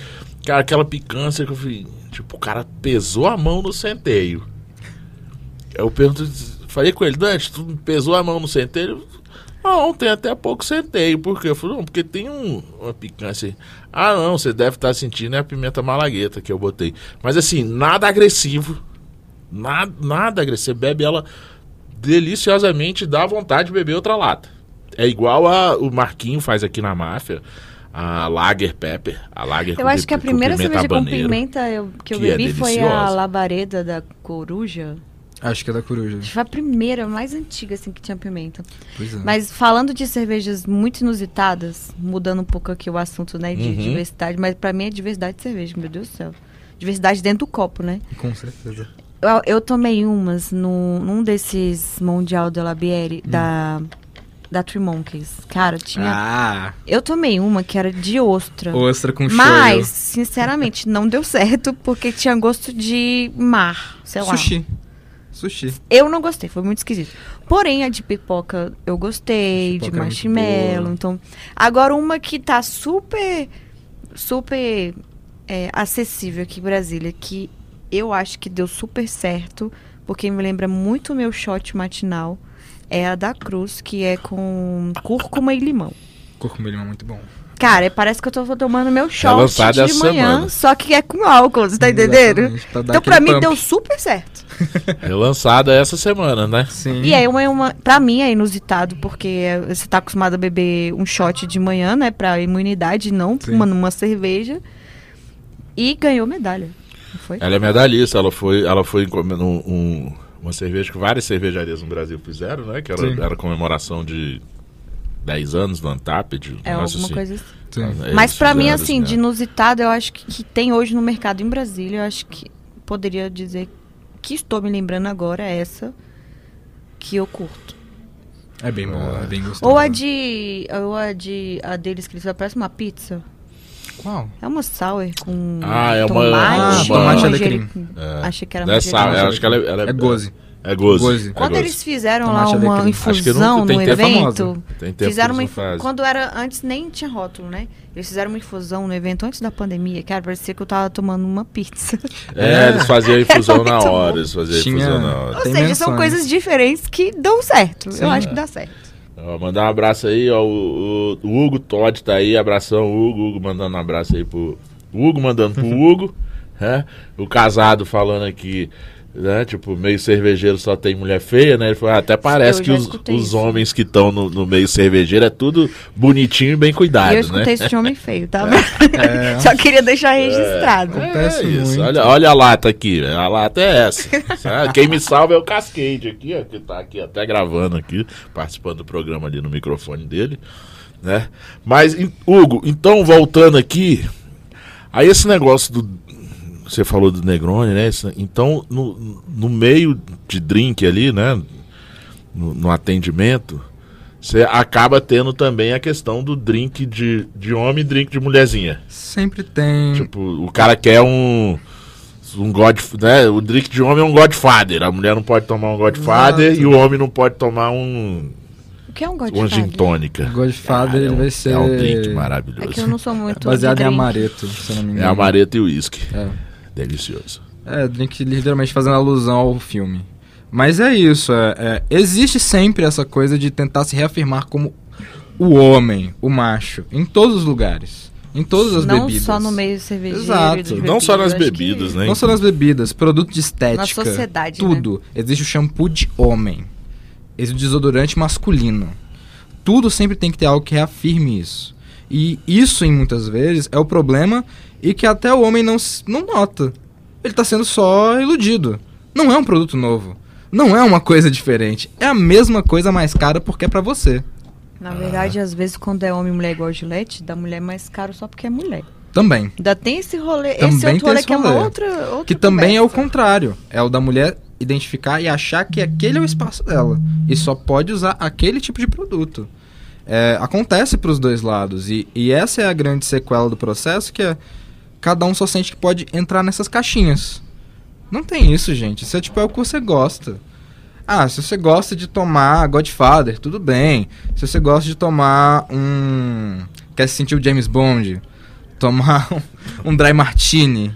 A: cara, aquela picância que eu falei, tipo, o cara pesou a mão no centeio. Eu pergunto, falei com ele, Dante, tu pesou a mão no centeio? Não, tem até pouco centeio. Por quê? Eu falei, não, porque tem um, uma picância. aí." Ah, não, você deve estar sentindo é a pimenta malagueta que eu botei. Mas assim, nada agressivo. Nada, nada agressivo. Você bebe ela deliciosamente, dá vontade de beber outra lata. É igual a, o Marquinho faz aqui na máfia, a Lager Pepper. A Lager
B: Eu acho que a primeira cerveja com pimenta eu- que eu
A: que é
B: bebi foi a labareda da coruja.
C: Acho que é da coruja.
B: Acho que foi a primeira, a mais antiga, assim, que tinha pimenta.
C: Pois é.
B: Mas falando de cervejas muito inusitadas, mudando um pouco aqui o assunto, né, de
A: Uhum.
B: diversidade, mas pra mim é diversidade de cerveja, meu Deus do céu. Diversidade dentro do copo, né?
C: Com certeza.
B: Eu, eu tomei umas no, num desses Mundial de la Bière da, da Three Monkeys. Cara, tinha.
C: Ah,
B: Eu tomei uma que era de ostra.
C: ostra com
B: Mas, sinceramente, não deu certo porque tinha gosto de mar, sei lá.
C: Sushi. Sushi.
B: Eu não gostei, foi muito esquisito. Porém, a de pipoca eu gostei,
C: Pipoca
B: de
C: é
B: marshmallow.
C: boa.
B: Então, agora uma que tá super, super é, acessível aqui em Brasília, que eu acho que deu super certo, porque me lembra muito o meu shot matinal, é a da Cruz, que é com cúrcuma e limão.
C: Cúrcuma limão é muito bom.
B: Cara, é- parece que eu tô tomando meu shot
A: lançada
B: de manhã,
A: semana.
B: só que é com álcool, você tá entendendo?
C: Pra
B: Então, pra mim,
C: pump.
B: deu super certo. [LAUGHS]
A: É lançada essa semana, né?
C: Sim.
B: E é uma, é uma. Pra mim é inusitado, porque você tá acostumado a beber um shot de manhã, né? Pra imunidade, não uma, numa cerveja. E ganhou medalha. Foi?
A: Ela é medalhista, ela foi, ela foi num- um- uma cerveja que várias cervejarias no Brasil fizeram, né? Que era,
C: Sim.
A: era comemoração de 10 anos do Untapped. um
B: É alguma
A: assim.
B: coisa assim.
C: Sim.
B: Mas pra mim, assim, de inusitado, eu acho que, que tem hoje no mercado em Brasília. Eu acho que poderia dizer que estou me lembrando agora é essa que eu curto.
C: É bem bom, é bem gostoso.
B: Ou a de. Ou a de. A deles que eles parece uma pizza.
C: Qual?
B: É uma sour com
A: Ah, é uma-
B: tomate.
C: Ah, tomate
B: manjericão.
C: alecrim.
A: É.
B: Achei que era
A: Não é
B: manjericão.
A: eu acho que ela, é- ela
C: É goze.
A: É goze.
C: Goze.
A: É
B: Quando
A: goze.
B: eles fizeram
C: Tomate
B: lá uma
C: alecrim.
B: Infusão no evento,
A: Tem tempo
B: fizeram uma quando era antes nem tinha rótulo, né? Eles fizeram uma infusão no evento antes da pandemia, cara, parecia que eu tava tomando uma pizza.
A: É, [LAUGHS] eles faziam a infusão na hora.
B: bom.
A: Eles faziam
C: Tinha-
A: infusão na hora.
B: Ou
C: Tem
B: seja, são
C: menções.
B: coisas diferentes que dão certo.
C: Sim.
B: eu acho que dá certo.
A: Ó, mandar um abraço aí, ó. O, o- o Hugo Todd tá aí. Abração, Hugo. Hugo mandando um abraço aí pro. O Hugo mandando pro [LAUGHS] Hugo. né? O casado falando aqui. Né? Tipo, meio cervejeiro só tem mulher feia, né? Ele falou, ah, até parece que os, os homens que estão no, no meio cervejeiro é tudo bonitinho e bem cuidado,
B: e eu
A: né?
B: escutei isso de homem feio, tá? [LAUGHS]
C: É.
B: Só queria deixar registrado.
A: É
C: Acontece
A: isso.
C: muito.
A: Olha, olha a lata aqui. A lata é essa. Sabe? [LAUGHS] Quem me salva é o Cascade aqui, ó, que tá aqui até gravando aqui, participando do programa ali no microfone dele, né? Mas Hugo, então voltando aqui, aí esse negócio do você falou do Negroni, né? Então, no, no meio de drink ali, né? No, no atendimento, você acaba tendo também a questão do drink de, de homem e drink de mulherzinha.
C: Sempre tem.
A: Tipo, o cara quer um. Um God, né? O drink de homem é um Godfather. A mulher não pode tomar um Godfather
C: Exato.
A: e o homem não pode tomar um.
B: que é um
A: Uma
B: Godfather?
A: gin tônica.
C: Godfather
A: Cara, é
C: ele
A: um-
C: vai ser.
A: É um drink
B: É
A: maravilhoso.
B: que eu não sou [LAUGHS] muito
C: Baseado
B: de
C: em amareto, se não me
A: É
C: engano.
A: amareto e uísque.
C: É.
A: Delicioso.
C: É, drink literalmente fazendo alusão ao filme. Mas é isso, é, é, existe sempre essa coisa de tentar se reafirmar como o homem, o macho, em todos os lugares, em todas as
B: não
C: bebidas.
B: só no meio cervejeiro.
C: Exato.
B: dos
A: Não só nas
B: bebidas,
A: bebidas,
B: que-
A: né?
C: Não só nas bebidas, produto de estética,
B: Na sociedade, né?
C: tudo. Existe o shampoo de homem, existe o desodorante masculino. Tudo sempre tem que ter algo que reafirme isso. E isso, em muitas vezes, é o problema e que até o homem não, não nota. Ele tá sendo só iludido. Não é um produto novo. Não é uma coisa diferente. É a mesma coisa mais cara porque é pra você.
B: Na verdade, às vezes, quando é homem e mulher igual Gillette, da mulher é mais caro só porque é mulher.
C: Também.
B: Ainda tem esse rolê,
C: Também
B: esse outro rolê
C: esse
B: que é uma
C: rolê.
B: outra, outra
C: Que também é o
B: conversa.
C: contrário. É o da mulher identificar e achar que aquele é o espaço dela. E só pode usar aquele tipo de produto. É, acontece pros dois lados. E, e essa é a grande sequela do processo, que é cada um só sente que pode entrar nessas caixinhas. Não tem isso, gente. Isso é tipo é o que você gosta. Ah, se você gosta de tomar Godfather, tudo bem. Se você gosta de tomar um. Quer se sentir o James Bond? Tomar [LAUGHS] um, um dry martini,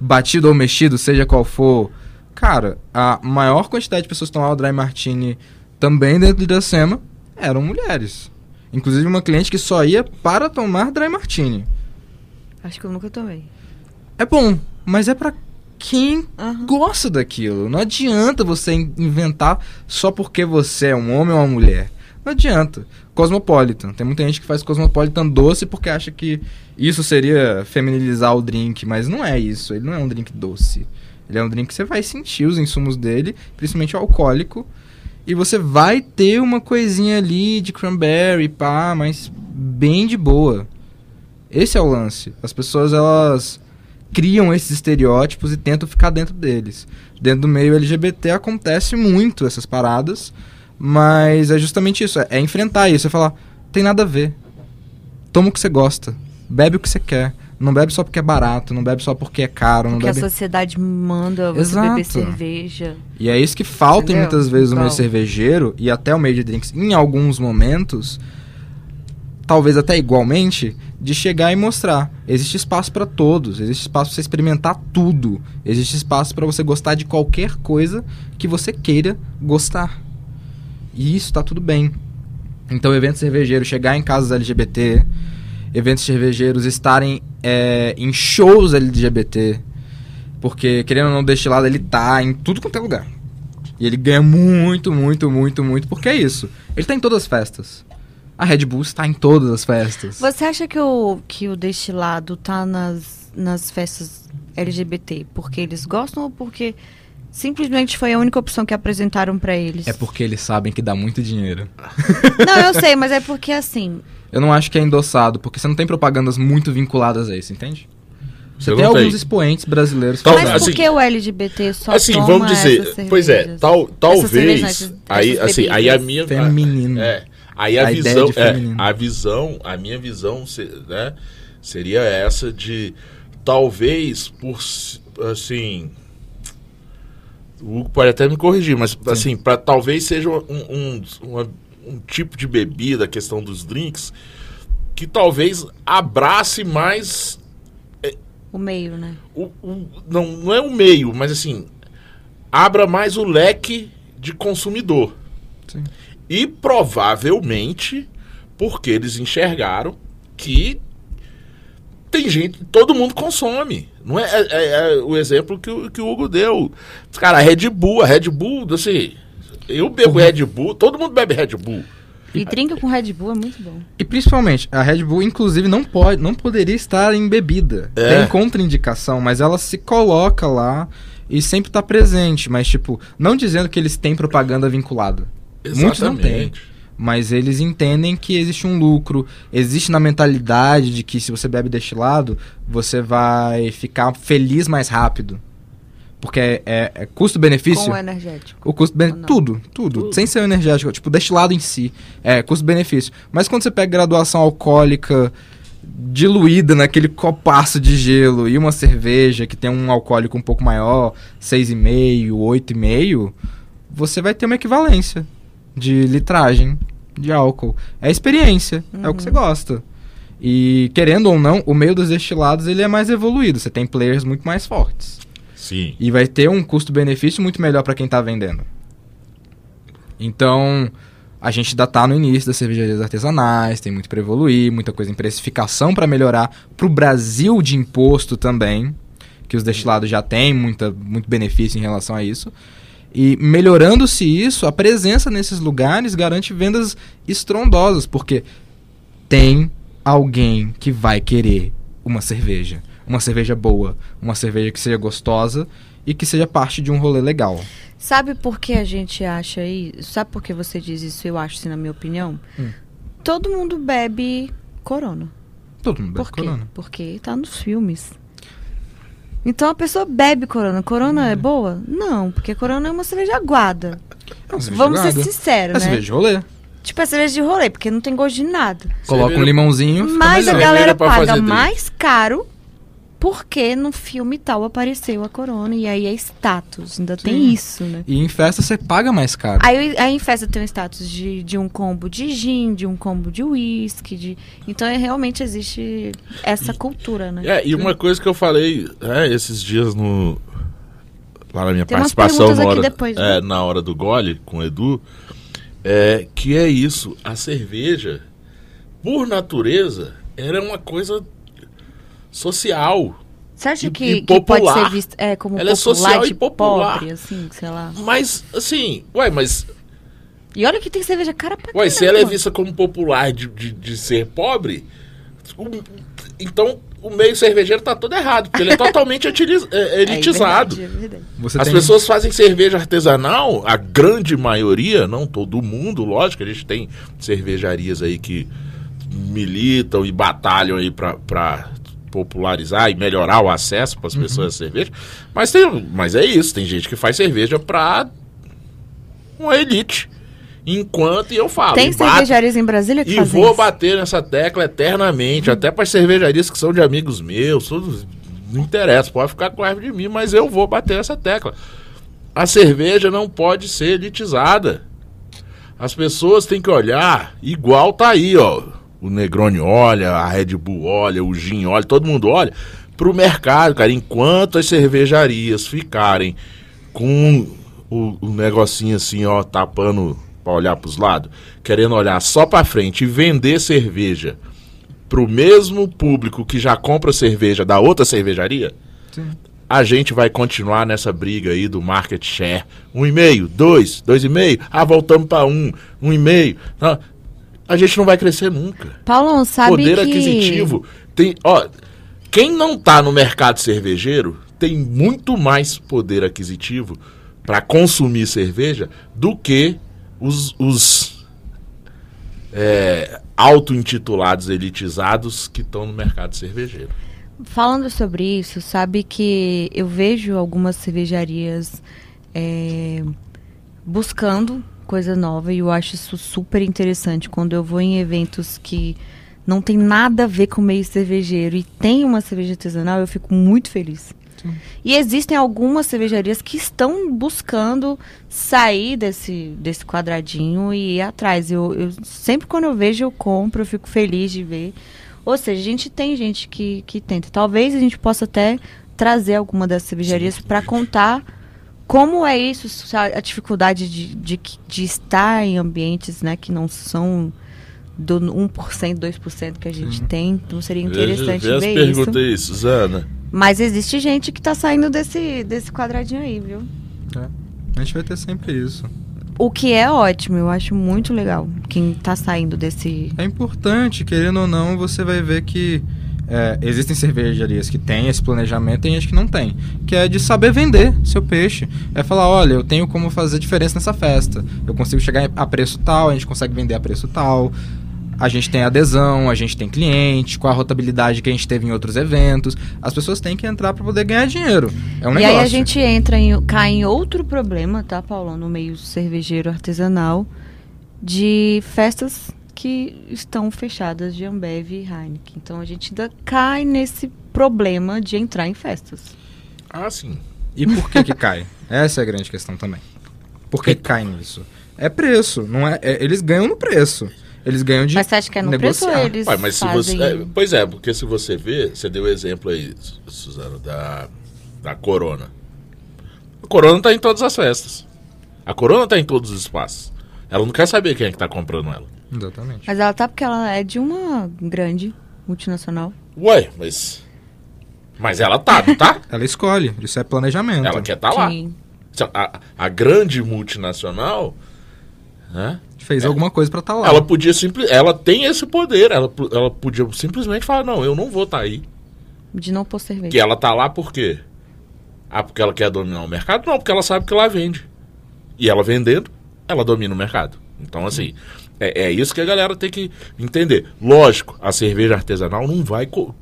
C: batido ou mexido, seja qual for. Cara, a maior quantidade de pessoas que tomavam dry martini também dentro de Iracema eram mulheres. Inclusive uma cliente que só ia para tomar dry martini.
B: Acho que eu nunca tomei.
C: É bom, mas é pra quem
B: Aham.
C: gosta daquilo. Não adianta você in- inventar só porque você é um homem ou uma mulher. Não adianta. Cosmopolitan. Tem muita gente que faz Cosmopolitan doce porque acha que isso seria feminilizar o drink, mas não é isso. Ele não é um drink doce. Ele é um drink que você vai sentir os insumos dele, principalmente o alcoólico, e você vai ter uma coisinha ali de cranberry, pá, mas bem de boa. Esse é o lance. As pessoas elas criam esses estereótipos e tentam ficar dentro deles. Dentro do meio LGBT acontece muito essas paradas, mas é justamente isso, é, é enfrentar isso, é falar, tem nada a ver. Toma o que você gosta, bebe o que você quer. Não bebe só porque é barato, não bebe só porque é caro, não
B: Porque a
C: bebe...
B: sociedade manda você
C: Exato.
B: beber cerveja.
C: E é isso que falta em
B: Entendeu?
C: muitas vezes no meio cervejeiro e até o meio de drinks, em alguns momentos, talvez até igualmente, de chegar e mostrar. Existe espaço para todos, existe espaço para você experimentar tudo, existe espaço para você gostar de qualquer coisa que você queira gostar. E isso tá tudo bem. Então, evento cervejeiro, chegar em casas LGBT, eventos cervejeiros estarem é, em shows LGBT, porque, querendo ou não, destilado ele tá em tudo quanto é lugar. E ele ganha muito, muito, muito, muito, porque é isso. Ele tá em todas as festas. A Red Bull está em todas as festas.
B: Você acha que o, que o destilado tá nas, nas festas LGBT porque eles gostam ou porque simplesmente foi a única opção que apresentaram pra eles?
C: É porque eles sabem que dá muito dinheiro.
B: Não, eu sei, mas é porque assim.
C: Eu não acho que é endossado, porque você não tem propagandas muito vinculadas a isso, entende? Você
A: Eu
C: tem alguns expoentes brasileiros
A: Tal-
B: mas
C: fazendo.
B: por
A: assim-
B: que o LGBT só
A: assim,
B: toma
A: vamos dizer, pois é, tal, talvez
B: essas-
A: aí
B: essas
A: assim, aí a minha
C: Feminino.
A: é, aí a,
C: A ideia
A: visão, é, a visão, a minha visão, né, seria essa de talvez por assim, o Hugo pode até me corrigir, mas assim, para talvez seja um, um, uma- um tipo de bebida, a questão dos drinks, que talvez abrace mais
B: O meio, né?
A: o, o- não, não é o meio, mas assim, abra mais o leque de consumidor.
C: Sim.
A: E provavelmente porque eles enxergaram que tem gente, todo mundo consome. Não é, é- é- é o exemplo que, o- que o Hugo deu. Cara, a Red Bull, a Red Bull, assim, eu bebo Red Bull, todo mundo bebe Red Bull.
B: E trinca com Red Bull é muito bom.
C: E principalmente, a Red Bull, inclusive, não pode, não poderia estar em bebida.
A: É.
C: Tem contraindicação, mas ela se coloca lá e sempre tá presente. Mas, tipo, não dizendo que eles têm propaganda vinculada. Muitos não têm.
A: Exatamente.
C: Mas eles entendem que existe um lucro, existe na mentalidade de que se você bebe destilado, você vai ficar feliz mais rápido. Porque é, é- é custo-benefício.
B: Com o energético.
C: O custo? Tudo, tudo,
A: Tudo.
C: Sem ser o energético. Tipo, destilado em si. É, custo-benefício. Mas quando você pega graduação alcoólica diluída naquele copaço de gelo e uma cerveja que tem um alcoólico um pouco maior, 6,5, 8,5, você vai ter uma equivalência de litragem. de álcool. É experiência, é o que você gosta. E querendo ou não, o meio dos destilados ele é mais evoluído. Você tem players muito mais fortes.
A: Sim.
C: E vai ter um custo-benefício muito melhor para quem tá vendendo. Então, a gente ainda tá no início das cervejarias artesanais, tem muito para evoluir, muita coisa em precificação para melhorar. Pro Brasil de imposto também, que os destilados já têm muita, muito benefício em relação a isso. E melhorando-se isso, a presença nesses lugares garante vendas estrondosas, porque tem alguém que vai querer uma cerveja. Uma cerveja boa, uma cerveja que seja gostosa e que seja parte de um rolê legal.
B: Sabe por que a gente acha aí? Sabe por que você diz isso? Eu acho, assim, na minha opinião.
C: Hum.
B: Todo mundo bebe Corona.
C: Todo mundo bebe
B: Por quê?
C: corona.
B: Porque tá nos filmes. Então a pessoa bebe Corona. Corona
C: Uhum.
B: é boa? Não, porque Corona é uma cerveja aguada.
C: É uma cerveja
B: Vamos ser
C: aguada.
B: sinceros,
C: É
B: né?
C: cerveja de rolê.
B: Tipo, é cerveja de rolê, porque não tem gosto de nada.
C: Coloca um limãozinho, fica
B: Mas a galera paga mais caro porque no filme tal apareceu a Corona. E aí é status. Ainda tem
C: Sim.
B: isso, né?
C: E em festa você paga mais caro.
B: Aí, aí em festa tem um status de, de um combo de gin, de um combo de uísque, de... Então é, realmente existe essa cultura, né?
A: É, e uma coisa que eu falei é, esses dias no. Lá na minha
B: Tem
A: participação na hora,
B: depois, né?
A: é, na hora do gole com o Edu, é, que é isso, a cerveja, por natureza, era uma coisa social.
B: Você acha
A: E-
B: que,
A: e
B: que pode
A: popular.
B: ser visto é, como
A: Ela é
B: popular,
A: social e
B: de
A: popular.
B: pobre, assim, sei lá?
A: Mas, assim, ué, mas
B: E olha que tem cerveja cara pra
A: Ué, se ela é vista como popular de, de, de ser pobre, o- então o meio cervejeiro tá todo errado, porque ele é [LAUGHS] totalmente etiliz- é,
B: É
A: elitizado.
B: verdade, é verdade.
C: Você
A: As
C: tem-
A: pessoas fazem cerveja artesanal, a grande maioria, não todo mundo, lógico, a gente tem cervejarias aí que militam e batalham aí pra, pra popularizar e melhorar o acesso para as
B: Uhum.
A: pessoas à cerveja, mas, tem, mas é isso, tem gente que faz cerveja pra uma elite. Enquanto, eu falo,
B: Tem
A: bato-
B: cervejarias em Brasília que
A: e vou
B: isso?
A: bater nessa tecla eternamente, até para cervejarias que são de amigos meus, não interessa, pode ficar com raiva de mim, mas eu vou bater nessa tecla. A cerveja não pode ser elitizada. As pessoas têm que olhar, igual tá aí, ó. O Negroni olha, a Red Bull olha, o Gin olha, todo mundo olha pro mercado, cara. Enquanto as cervejarias ficarem com o, o negocinho assim, ó, tapando pra olhar pros lados, querendo olhar só pra frente e vender cerveja pro mesmo público que já compra cerveja da outra cervejaria,
C: Sim.
A: a gente vai continuar nessa briga aí do market share. Um e meio, dois, dois e meio, ah, voltamos pra um, um e meio. Ah, A gente não vai crescer nunca.
B: Paulão, sabe
A: Poder
B: que...
A: aquisitivo tem, ó, quem não tá no mercado cervejeiro tem muito mais poder aquisitivo para consumir cerveja do que os, os é, auto-intitulados elitizados que estão no mercado cervejeiro.
B: Falando sobre isso, sabe que eu vejo algumas cervejarias é, buscando coisa nova e eu acho isso super interessante quando eu vou em eventos que não tem nada a ver com o meio cervejeiro e tem uma cerveja artesanal, eu fico muito feliz. E existem algumas cervejarias que estão buscando sair desse, desse quadradinho e ir atrás. Eu, eu- sempre quando eu vejo, eu compro, eu fico feliz de ver. Ou seja, a gente tem gente que, que tenta. Talvez a gente possa até trazer alguma dessas cervejarias para contar como é isso, a dificuldade de, de, de estar em ambientes né, que não são do 1%, 2% que a gente tem. Então seria interessante
A: Vê as
B: ver isso.
A: perguntas aí, Suzana.
B: Mas existe gente que tá saindo desse, desse quadradinho aí, viu?
C: A gente vai ter sempre isso.
B: O que é ótimo, eu acho muito legal. Quem tá saindo desse.
C: É importante, querendo ou não, você vai ver que é, existem cervejarias que têm esse planejamento e gente que não tem. Que é de saber vender seu peixe. É falar, olha, eu tenho como fazer diferença nessa festa. Eu consigo chegar a preço tal, a gente consegue vender a preço tal. A gente tem adesão, a gente tem cliente, qual a rotabilidade que a gente teve em outros eventos. As pessoas têm que entrar para poder ganhar dinheiro. É um
B: e
C: negócio.
B: aí a gente entra em. cai em outro problema, tá, Paulão? No meio cervejeiro artesanal, de festas que estão fechadas de Ambev e Heineken. Então a gente ainda cai nesse problema de entrar em festas.
A: Ah, sim.
C: E por que que cai? [LAUGHS] Essa é a grande questão também. Por que cai nisso? É preço, não é, é- Eles ganham no preço. Eles ganham de
B: Mas você acha que é no preço
C: negociar.
B: eles
A: Ué, mas se
B: fazem...
A: você, é, pois é, porque se você vê, você deu o exemplo aí, Su- Suzano, da, da Corona. A Corona tá em todas as festas. A Corona tá em todos os espaços. Ela não quer saber quem é que tá comprando ela.
C: Exatamente.
B: Mas ela tá porque ela é de uma grande multinacional.
A: Ué, mas. Mas ela tá, não tá? [LAUGHS]
C: Ela escolhe, isso é planejamento.
A: ela quer tá lá.
B: Sim.
A: A, a grande multinacional, né?
C: Fez alguma coisa pra estar lá.
A: Ela podia simplesmente. Ela tem esse poder. Ela, ela podia simplesmente falar: não, eu não vou estar aí.
B: De não pôr cerveja.
A: Que ela tá lá por quê? Ah, porque ela quer dominar o mercado? Não, porque ela sabe que ela vende. E ela vendendo, ela domina o mercado. Então, assim, é, é isso que a galera tem que entender. Lógico, a cerveja artesanal não vai, co-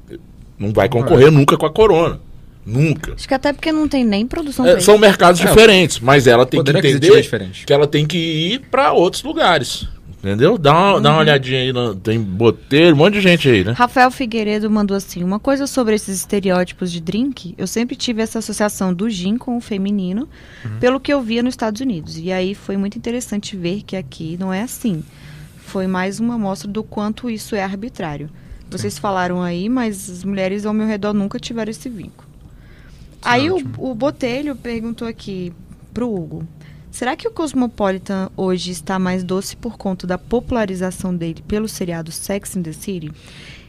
A: não vai concorrer nunca com a Corona. Nunca.
B: Acho que até porque não tem nem produção
A: É, são mercados
C: É,
A: diferentes, mas ela tem que entender
C: é diferente.
A: que ela tem que ir para outros lugares. Entendeu? Dá uma,
B: Uhum.
A: dá uma olhadinha aí. no- tem boteiro, um monte de gente aí, né?
B: Rafael Figueiredo mandou assim: uma coisa sobre esses estereótipos de drink. Eu sempre tive essa associação do gin com o feminino, pelo que eu via nos Estados Unidos. E aí foi muito interessante ver que aqui não é assim. Foi mais uma amostra do quanto isso é arbitrário. Vocês falaram aí, mas as mulheres ao meu redor nunca tiveram esse vínculo. Aí o, o Botelho perguntou aqui pro Hugo: será que o Cosmopolitan hoje está mais doce por conta da popularização dele pelo seriado Sex in the City?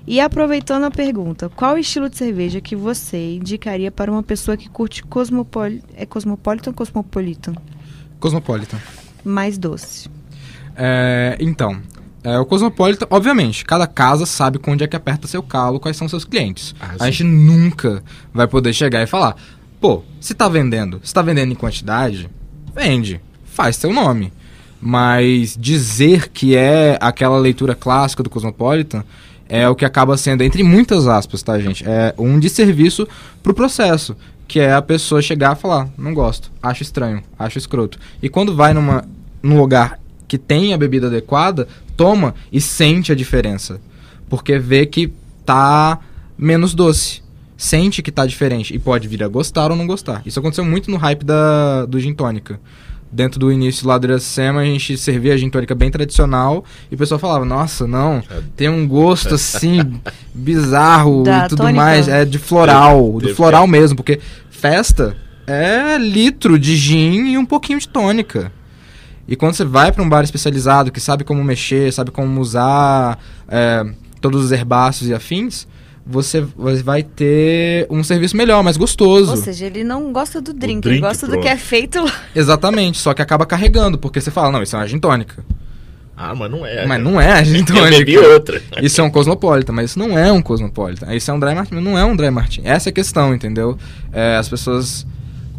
B: E aproveitando a pergunta, qual estilo de cerveja que você indicaria para uma pessoa que curte cosmopoli é Cosmopolitan ou Cosmopolitan?
C: Cosmopolitan.
B: Mais doce.
C: É, então, é, o Cosmopolitan, obviamente, cada casa sabe com onde é que aperta seu calo, quais são seus clientes.
A: Ah,
C: a gente nunca vai poder chegar e falar, pô, se tá vendendo, se tá vendendo em quantidade, vende, faz seu nome. Mas dizer que é aquela leitura clássica do Cosmopolitan é o que acaba sendo, entre muitas aspas, tá, gente? É um desserviço pro processo. Que é a pessoa chegar e falar, não gosto, acho estranho, acho escroto. E quando vai numa, num lugar que tem a bebida adequada, toma e sente a diferença. Porque vê que tá menos doce. Sente que tá diferente. E pode vir a gostar ou não gostar. Isso aconteceu muito no hype da, do gin tônica. Dentro do início lá do Iracema, a gente servia a gin tônica bem tradicional e o pessoal falava, nossa, não, tem um gosto assim, [LAUGHS] bizarro
B: Da
C: e tudo
B: tônica?
C: mais. É de floral,
A: Teve-
C: do
A: teve
C: floral mesmo, porque festa é litro de gin e um pouquinho de tônica. E quando você vai para um bar especializado que sabe como mexer, sabe como usar é, todos os herbáceos e afins, você vai ter um serviço melhor, mais gostoso.
B: Ou seja, ele não gosta do drink,
A: drink,
B: ele gosta do
A: pronto.
B: que é feito lá. [LAUGHS]
C: Exatamente, só que acaba carregando, porque você fala, não, isso é uma gin tônica.
A: Ah, mas não é.
C: Mas não é a [LAUGHS] gin
A: Eu bebi
C: tônica.
A: outra.
C: Isso é um cosmopolita, mas isso não é um cosmopolita. Isso é um dry martini, mas não é um dry martini. Essa é a questão, entendeu? É, as pessoas,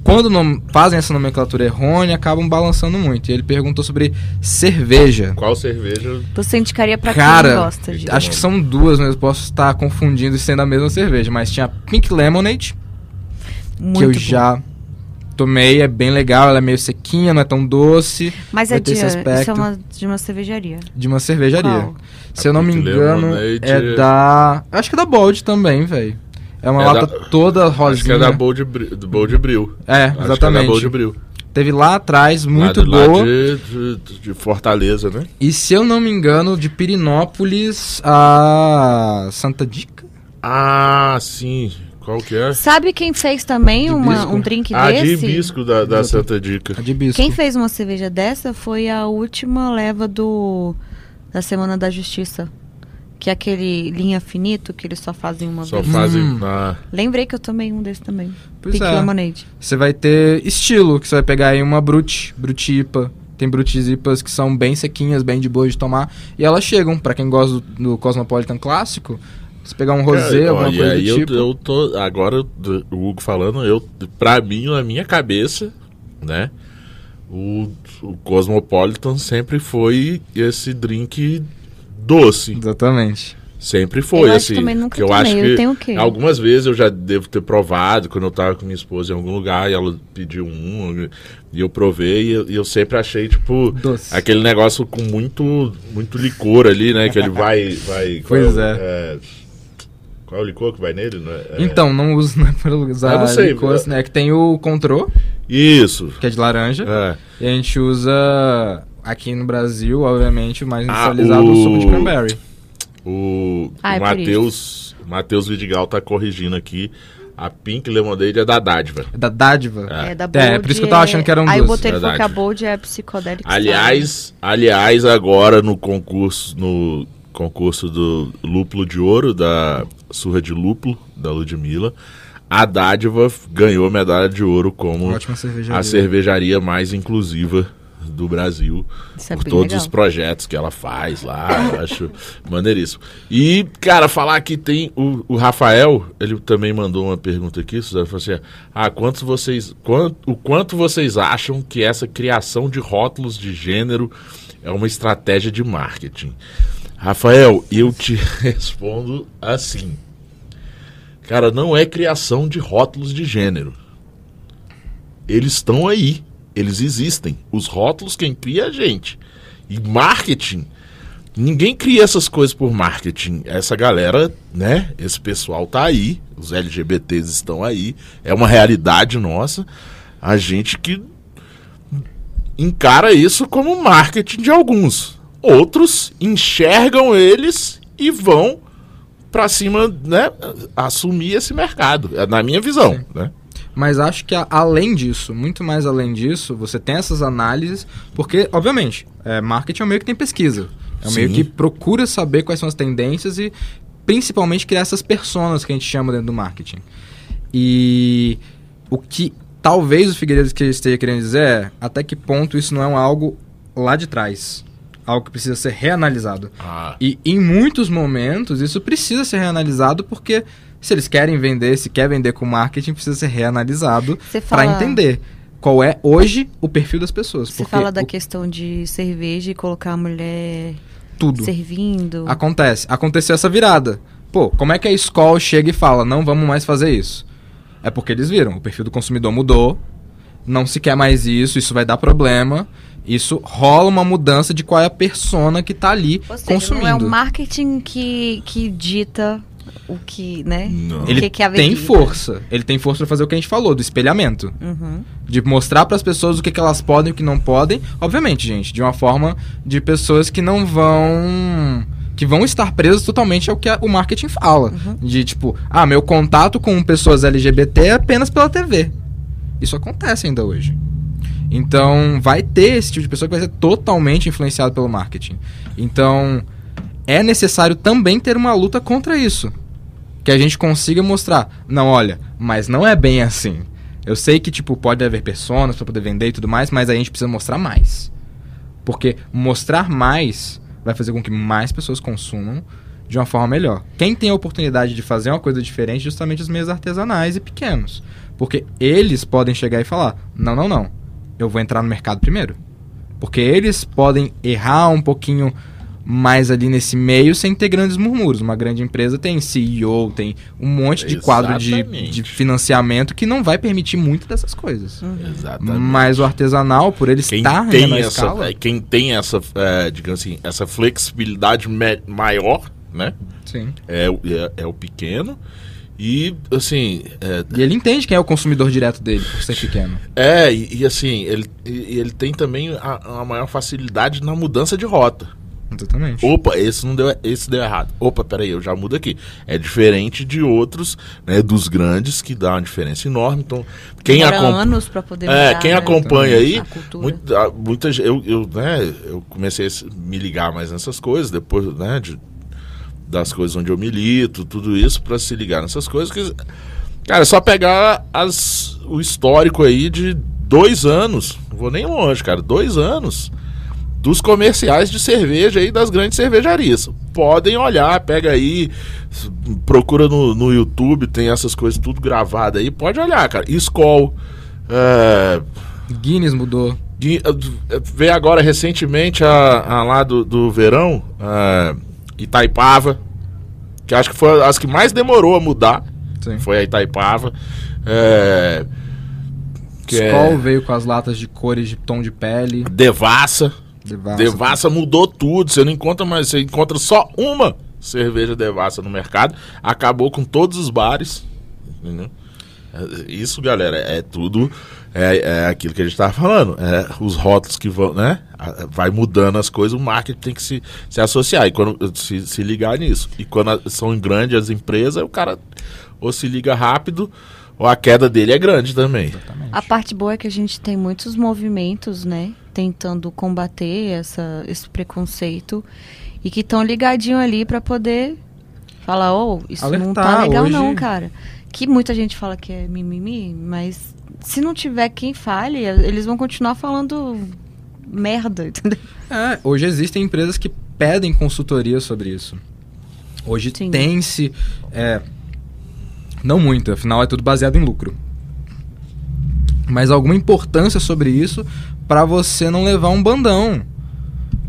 C: quando fazem essa nomenclatura errônea, acabam balançando muito. E ele perguntou sobre cerveja.
A: Qual cerveja?
B: Você indicaria pra quem
C: Cara,
B: não gosta disso?
C: acho que são duas, mas eu posso estar confundindo e sendo a mesma cerveja. Mas tinha Pink Lemonade,
B: Muito
C: que eu
B: bom.
C: já tomei, é bem legal, ela é meio sequinha, não é tão doce,
B: Mas é de, é uma, de uma cervejaria.
C: de uma cervejaria.
B: Qual?
C: Se eu não me engano,
A: Lemonade
C: é da. Acho que é da Bold também, velho. É uma
A: É
C: lata
A: da-
C: toda rosinha.
A: Acho que é da Bold, do Bold Bril.
C: É,
A: Acho que é da
C: exatamente.
A: Bold Bril.
C: Teve lá atrás, muito
A: lá, de- lá
C: boa.
A: de, de- de Fortaleza, né?
C: E se eu não me engano, de Pirinópolis a Santa Dica?
A: Ah, sim. Qual que é?
B: Sabe quem fez também
C: De
B: uma-
C: hibisco?
B: um drink
A: Ah, de
B: desse?
A: hibisco da, da Santa Dica.
C: A de Bisco.
B: Quem fez uma cerveja dessa foi a última leva do da Semana da Justiça. Que é aquele linha finito que eles só fazem uma
A: Só
B: vez.
A: fazem.
C: Hum.
A: Ah,
B: Lembrei que eu tomei um desse também.
C: Pois
B: Pink
C: é.
B: Lemonade.
C: Você vai ter estilo, que você vai pegar aí uma Brute, Brute IPA. Tem Brutes IPAs que são bem sequinhas, bem de boa de tomar. E elas chegam, pra quem gosta do, do Cosmopolitan clássico, você pegar um rosé,
A: Cara,
C: alguma
A: ó, e
C: coisa
A: aí
C: do
A: eu,
C: tipo.
A: eu tô. Agora, o Hugo falando, eu, pra mim, na minha cabeça, né? O, o Cosmopolitan sempre foi esse drink doce.
C: Exatamente.
A: Sempre foi,
B: eu acho
A: assim.
B: que também nunca
A: que eu
B: tomei.
A: acho
B: eu
A: que
B: tenho o quê?
A: algumas vezes eu já devo ter provado quando eu tava com minha esposa em algum lugar e ela pediu um e eu provei e eu, e eu sempre achei, tipo,
C: Doce.
A: aquele negócio com muito, muito licor ali, né? Que ele vai. vai [LAUGHS]
C: Pois
A: qual
C: é.
A: Qual é o licor que vai nele? Né? É-
C: Então, não uso né, para usar
A: Eu não sei,
C: licor,
A: eu-
C: assim, né? Que tem o Contrô,
A: Isso.
C: que é de laranja.
A: É.
C: E a gente usa Aqui no Brasil, obviamente, o mais
A: Ah,
C: industrializado é o suco de
A: o-
C: cranberry.
A: O,
B: Ah, é
A: o Matheus Matheus Vidigal tá corrigindo aqui. A Pink Lemonade é da Dádiva.
C: É da dádiva.
A: É.
B: É, da
C: É,
B: Bold,
C: por isso que eu tava achando que eram
B: Aí eu
C: duas.
B: botei falou que a. Bold é psicodélica.
A: Aliás, aliás, agora no concurso, no concurso do Lúpulo de Ouro, da Surra de Lúpulo, da Ludmilla, a Dádiva ganhou a medalha de ouro como a cervejaria mais inclusiva do Brasil.
B: Isso é
A: por todos
B: legal.
A: os projetos que ela faz lá, eu acho maneiríssimo. E, cara, falar que tem o, o Rafael, ele também mandou uma pergunta aqui, Suzana, falou assim, ah, quantos vocês, quanto, o quanto vocês acham que essa criação de rótulos de gênero é uma estratégia de marketing? Rafael, eu te [LAUGHS] respondo assim. Cara, não é criação de rótulos de gênero. Eles estão aí. Eles existem. Os rótulos quem cria é a gente. E marketing, ninguém cria essas coisas por marketing. Essa galera, né? Esse pessoal tá aí. Os LGBTs estão aí. É uma realidade nossa. A gente que encara isso como marketing de alguns. Outros enxergam eles e vão pra cima, né? Assumir esse mercado. É na minha visão,
C: Sim.
A: né?
C: Mas acho que a- além disso, muito mais além disso, você tem essas análises, porque, obviamente, é, marketing é um meio que tem pesquisa. É um meio
A: Sim.
C: que procura saber quais são as tendências e principalmente criar essas personas que a gente chama dentro do marketing. E o que talvez o Figueiredo que esteja querendo dizer é até que ponto isso não é um algo lá de trás. Algo que precisa ser reanalisado.
A: Ah,
C: E em muitos momentos isso precisa ser reanalisado porque se eles querem vender, se quer vender com marketing, precisa ser reanalisado para entender qual é hoje o perfil das pessoas.
B: Você fala da
C: o-
B: questão de cerveja e colocar a mulher
C: tudo
B: servindo.
C: acontece. Aconteceu essa virada. Pô, como é que a escola chega e fala, não vamos mais fazer isso? É porque eles viram, o perfil do consumidor mudou, não se quer mais isso, isso vai dar problema. Isso rola uma mudança de qual é a persona que tá ali
B: Ou seja,
C: consumindo.
B: não é o marketing que, que dita o que, né?
A: Não.
C: Ele
B: que que é
C: tem força. Ele tem força pra fazer o que a gente falou, do espelhamento.
B: Uhum.
C: De mostrar pras pessoas o que, que elas podem e o que não podem. Obviamente, gente, de uma forma de pessoas que não vão. que vão estar presas totalmente ao que a- o marketing fala. De tipo, ah, meu contato com pessoas LGBT é apenas pela TV. Isso acontece ainda hoje. Então, vai ter esse tipo de pessoa que vai ser totalmente influenciado pelo marketing. Então, é necessário também ter uma luta contra isso. Que a gente consiga mostrar, não, olha, mas não é bem assim. Eu sei que, tipo, pode haver personas pra poder vender e tudo mais, mas a gente precisa mostrar mais. Porque mostrar mais vai fazer com que mais pessoas consumam de uma forma melhor. Quem tem a oportunidade de fazer uma coisa diferente, justamente os meios artesanais e pequenos. Porque eles podem chegar e falar: não, não, não, eu vou entrar no mercado primeiro. Porque eles podem errar um pouquinho mais ali nesse meio sem ter grandes murmúrios. Uma grande empresa tem CEO, tem um monte de quadro de, de financiamento que não vai permitir muito dessas coisas.
A: Exatamente.
C: Mas o artesanal, por ele
A: quem
C: estar
A: tem
C: na
A: essa,
C: escala,
A: quem tem essa, é, digamos assim, essa flexibilidade maior, né?
C: sim.
A: É, o- é, é o pequeno. E, assim, é,
C: E ele entende quem é o consumidor direto dele, por ser pequeno.
A: é, e, e assim, ele, e ele tem também a, a maior facilidade na mudança de rota.
C: Exatamente.
A: Opa, esse não deu, esse deu errado. Opa, peraí, eu já mudo aqui. É diferente de outros, né, dos grandes, que dá uma diferença enorme. Então, quem acompanha.
B: anos pra poder
A: É,
B: mudar,
A: quem
B: né?
A: acompanha aí,
B: A cultura.
A: muita, muita eu, eu, né, eu comecei a se- me ligar mais nessas coisas, depois, né, de, das coisas onde eu milito, tudo isso, pra se ligar nessas coisas. Que, cara, é só pegar as, o histórico aí de dois anos, não vou nem longe, cara, dois anos dos comerciais de cerveja aí das grandes cervejarias. Podem olhar, pega aí, procura no, no YouTube, tem essas coisas tudo gravado aí, pode olhar, cara. Skol, é,
C: Guinness mudou.
A: Gui- eh, Veio agora recentemente a, a lá do, do verão, a Itaipava, que acho que foi as que mais demorou a mudar.
C: Sim.
A: Foi a Itaipava. É, que
C: Skol
A: é
C: veio com as latas de cores de tom de pele.
A: Devassa.
C: Devassa.
A: Devassa mudou tudo. Você não encontra mais, você encontra só uma cerveja Devassa no mercado. Acabou com todos os bares. Entendeu? É, Isso, galera, é tudo é, é aquilo que a gente estava falando. É, os rótulos que vão, né? Vai mudando as coisas, o marketing tem que se, se associar e quando, se, se ligar nisso. E quando são grandes as empresas, o cara ou se liga rápido, a queda dele é grande também.
C: Exatamente.
B: A parte boa é que a gente tem muitos movimentos, né? Tentando combater essa, esse preconceito. E que estão ligadinho ali para poder falar, oh, isso não tá
C: Alertar,
B: legal
C: hoje-
B: não, cara. Que muita gente fala que é mimimi, mas se não tiver quem fale, eles vão continuar falando merda, [LAUGHS] entendeu?
C: É, hoje existem empresas que pedem consultoria sobre isso. Hoje tem-se. é, não muito, afinal é tudo baseado em lucro. Mas alguma importância sobre isso para você não levar um bandão.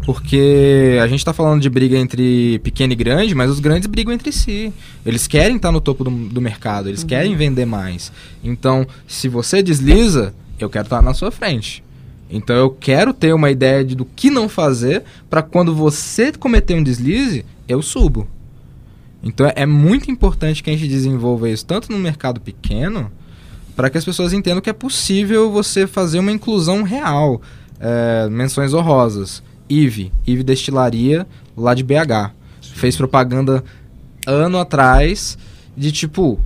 C: Porque a gente tá falando de briga entre pequeno e grande, mas os grandes brigam entre si. Eles querem estar no topo do, do mercado, eles querem vender mais. Então, se você desliza, eu quero estar na sua frente. Então eu quero ter uma ideia de do que não fazer para quando você cometer um deslize, eu subo. Então é- muito importante que a gente desenvolva isso tanto no mercado pequeno, para que as pessoas entendam que é possível você fazer uma inclusão real. É, menções honrosas. IVE, IVE Destilaria, lá de BH. Fez propaganda ano atrás de tipo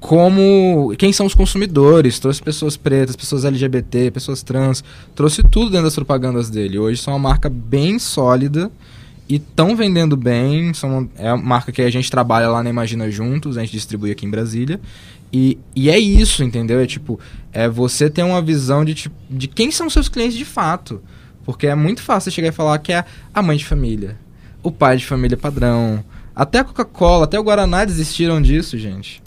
C: como quem são os consumidores, trouxe pessoas pretas, pessoas LGBT, pessoas trans, trouxe tudo dentro das propagandas dele. Hoje são uma marca bem sólida e estão vendendo bem, são, é uma marca que a gente trabalha lá na Imagina Juntos, a gente distribui aqui em Brasília. E, e é isso, entendeu? É tipo, é você ter uma visão de, tipo, de quem são seus clientes de fato. Porque é muito fácil você chegar e falar que é a mãe de família, o pai de família padrão. Até a Coca-Cola, até o Guaraná desistiram disso, gente.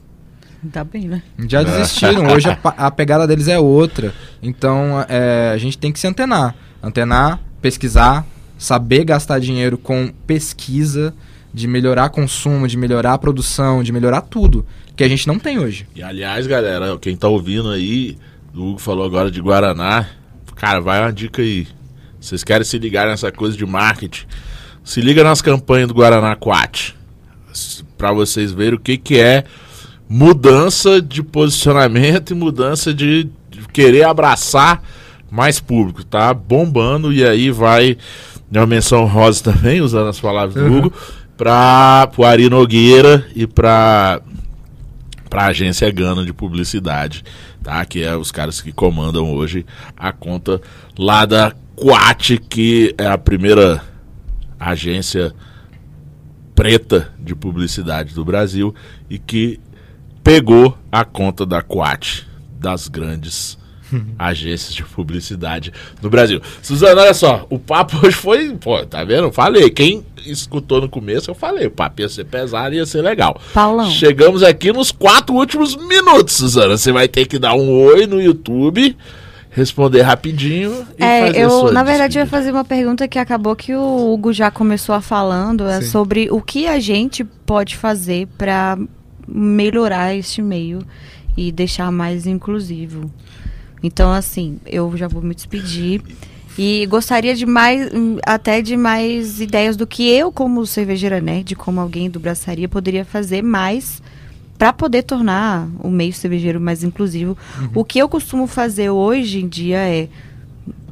B: Tá bem, né?
C: Já desistiram. Hoje a, a pegada deles é outra. Então é, a gente tem que se antenar. Antenar, pesquisar, saber gastar dinheiro com pesquisa, de melhorar consumo, de melhorar a produção, de melhorar tudo. Que a gente não tem hoje.
A: E aliás, galera, quem tá ouvindo aí, o Hugo falou agora de Guaraná. Cara, vai uma dica aí. Vocês querem se ligar nessa coisa de marketing? Se liga nas campanhas do Guaraná Quat. Pra vocês verem o que que é mudança de posicionamento e mudança de querer abraçar mais público, tá? Bombando e aí vai uma menção rosa também, usando as palavras do
C: Uhum.
A: Hugo, para o Ari Nogueira e para para a agência Gana de publicidade, tá? Que é os caras que comandam hoje a conta lá da Quat, que é a primeira agência preta de publicidade do Brasil e que pegou a conta da Quat, das grandes [LAUGHS] agências de publicidade do Brasil. Suzana, olha só, o papo hoje foi, pô, tá vendo? Falei, quem escutou no começo, eu falei, o papo ia ser pesado, ia ser legal.
B: Paulão.
A: Chegamos aqui nos quatro últimos minutos, Suzana. Você vai ter que dar um oi no YouTube, responder rapidinho e
B: É,
A: fazer
B: eu,
A: sua
B: na verdade, eu ia
A: despedida.
B: fazer uma pergunta que acabou que o Hugo já começou a falando, é
C: Sim.
B: sobre o que a gente pode fazer para melhorar este meio e deixar mais inclusivo. Então, assim, eu já vou me despedir e gostaria de mais, hum, até de mais ideias do que eu, como cervejeira nerd, como alguém do braçaria, poderia fazer mais para poder tornar o meio cervejeiro mais inclusivo. O que eu costumo fazer hoje em dia é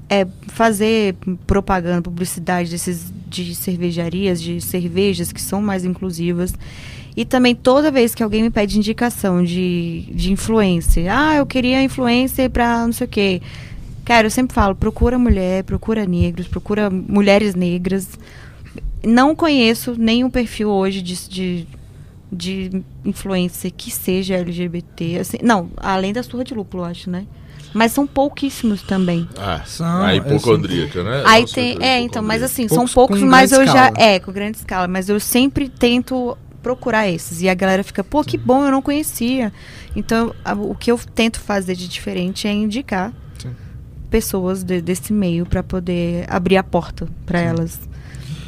B: é fazer propaganda, publicidade desses de cervejarias, de cervejas que são mais inclusivas. E também toda vez que alguém me pede indicação de, de influencer, ah, eu queria influencer pra não sei o quê. Cara, eu sempre falo, procura mulher, procura negros, procura mulheres negras. Não conheço nenhum perfil hoje de, de, de influencer que seja LGBT. Assim, não, além da surra de lúpulo, eu acho, né? Mas são pouquíssimos também.
A: Ah,
C: São,
A: a
C: é,
A: hipocondríaca, né?
B: Aí
A: Nossa,
B: tem, é, então, mas assim,
C: Poucos
B: são poucos, mas eu já,
C: escala.
B: é, com grande escala, mas eu sempre tento procurar esses. E a galera fica, pô, que bom, eu não conhecia. Então, a- o que eu tento fazer de diferente é indicar
C: Sim.
B: pessoas de- desse meio para poder abrir a porta para elas.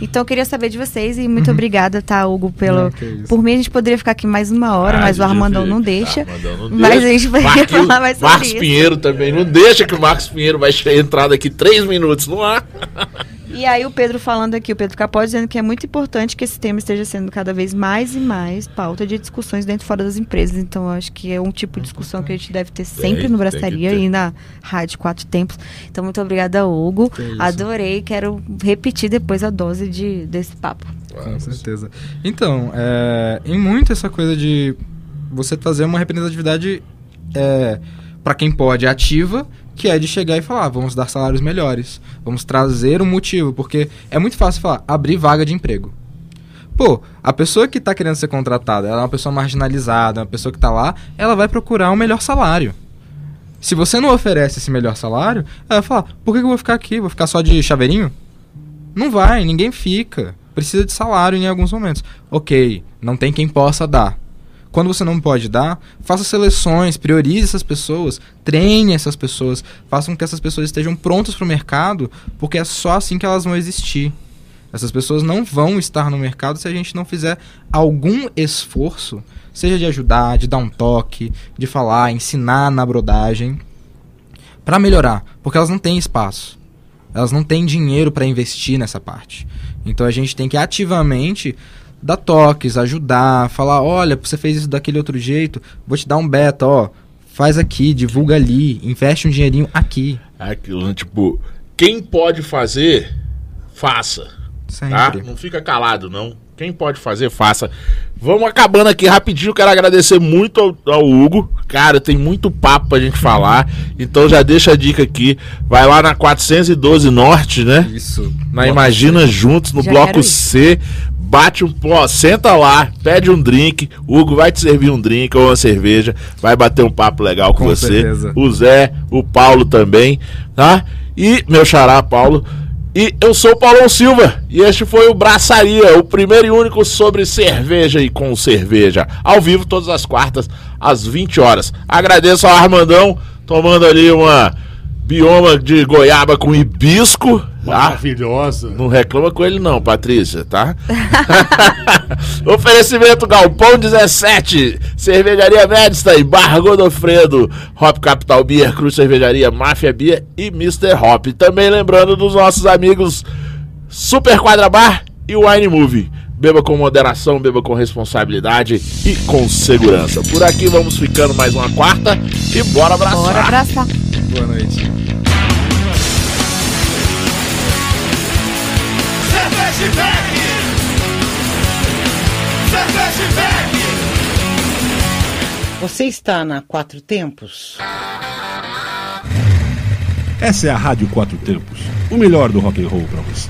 B: Então, eu queria saber de vocês e muito obrigada, tá, Hugo, pelo
C: isso.
B: por mim a gente poderia ficar aqui mais uma hora,
A: Ah,
B: mas o Armandão não deixa.
A: Armandão não
B: Mas
A: deixa.
B: a gente vai
A: Marquinhos-
B: falar mais sobre
A: Marcos
B: isso.
A: Pinheiro também não deixa que o Marcos Pinheiro vai entrar daqui três minutos no ar. [LAUGHS]
B: E aí o Pedro falando aqui, o Pedro Capó dizendo que é muito importante que esse tema esteja sendo cada vez mais e mais pauta de discussões dentro e fora das empresas. Então eu acho que é um tipo de discussão que a gente deve ter sempre
A: Tem,
B: no Braçaria e na Rádio Quatro Tempos. Então muito obrigada, Hugo. Adorei, quero repetir depois a dose de, desse papo.
C: Com certeza. Então, é, em muito essa coisa de você fazer uma representatividade é, para quem pode ativa, que é de chegar e falar, "Ah, vamos dar salários melhores, vamos trazer um motivo, porque é muito fácil falar, abrir vaga de emprego. Pô, a pessoa que está querendo ser contratada, ela é uma pessoa marginalizada, uma pessoa que está lá, ela vai procurar um melhor salário. Se você não oferece esse melhor salário, ela vai falar, por que que eu vou ficar aqui? Vou ficar só de chaveirinho? Não vai, ninguém fica. Precisa de salário em alguns momentos. Ok, não tem quem possa dar. Quando você não pode dar, faça seleções, priorize essas pessoas, treine essas pessoas, faça com que essas pessoas estejam prontas para o mercado, porque é só assim que elas vão existir. Essas pessoas não vão estar no mercado se a gente não fizer algum esforço, seja de ajudar, de dar um toque, de falar, ensinar na brodagem, para melhorar, porque elas não têm espaço. Elas não têm dinheiro para investir nessa parte. Então a gente tem que ativamente dar toques, ajudar, falar, olha, você fez isso daquele outro jeito, vou te dar um beta, ó, faz aqui, divulga ali, investe um dinheirinho aqui.
A: É aquilo, né? tipo, quem pode fazer, faça. Tá?
C: Sempre.
A: Não fica calado, não. Quem pode fazer, faça. Vamos acabando aqui rapidinho. Quero agradecer muito ao, ao Hugo. Cara, tem muito papo pra gente falar. Então já deixa a dica aqui. Vai lá na 412 Norte, né?
C: Isso.
A: Na Imagina Juntos, no
B: Já
A: bloco. C. Bate um pó, senta lá, pede um drink. O Hugo vai te servir um drink ou uma cerveja. Vai bater um papo legal com,
C: Com
A: você.
C: certeza.
A: O Zé, o Paulo também, tá? E meu xará, Paulo. E eu sou o Paulão Silva. E este foi o Braçaria, o primeiro e único sobre cerveja e com cerveja. Ao vivo todas as quartas, às 20 horas. Agradeço ao Armandão, tomando ali uma bioma de goiaba com hibisco. Tá?
D: Maravilhosa.
A: Não reclama com ele não, Patrícia, tá? [LAUGHS] Oferecimento Galpão 17, Cervejaria Medstein, Barra Godofredo, Hop Capital Beer, Cruz Cervejaria, Máfia Beer e Mr. Hop. Também lembrando dos nossos amigos Super Quadra Bar e Wine Movie. Beba com moderação, beba com responsabilidade e com segurança. Por aqui vamos ficando mais uma quarta e bora abraçar.
B: Bora abraçar.
C: Boa noite.
E: Cerveja!
F: Você está na Quatro Tempos?
D: Essa é a Rádio Quatro Tempos. O melhor do rock and roll pra você.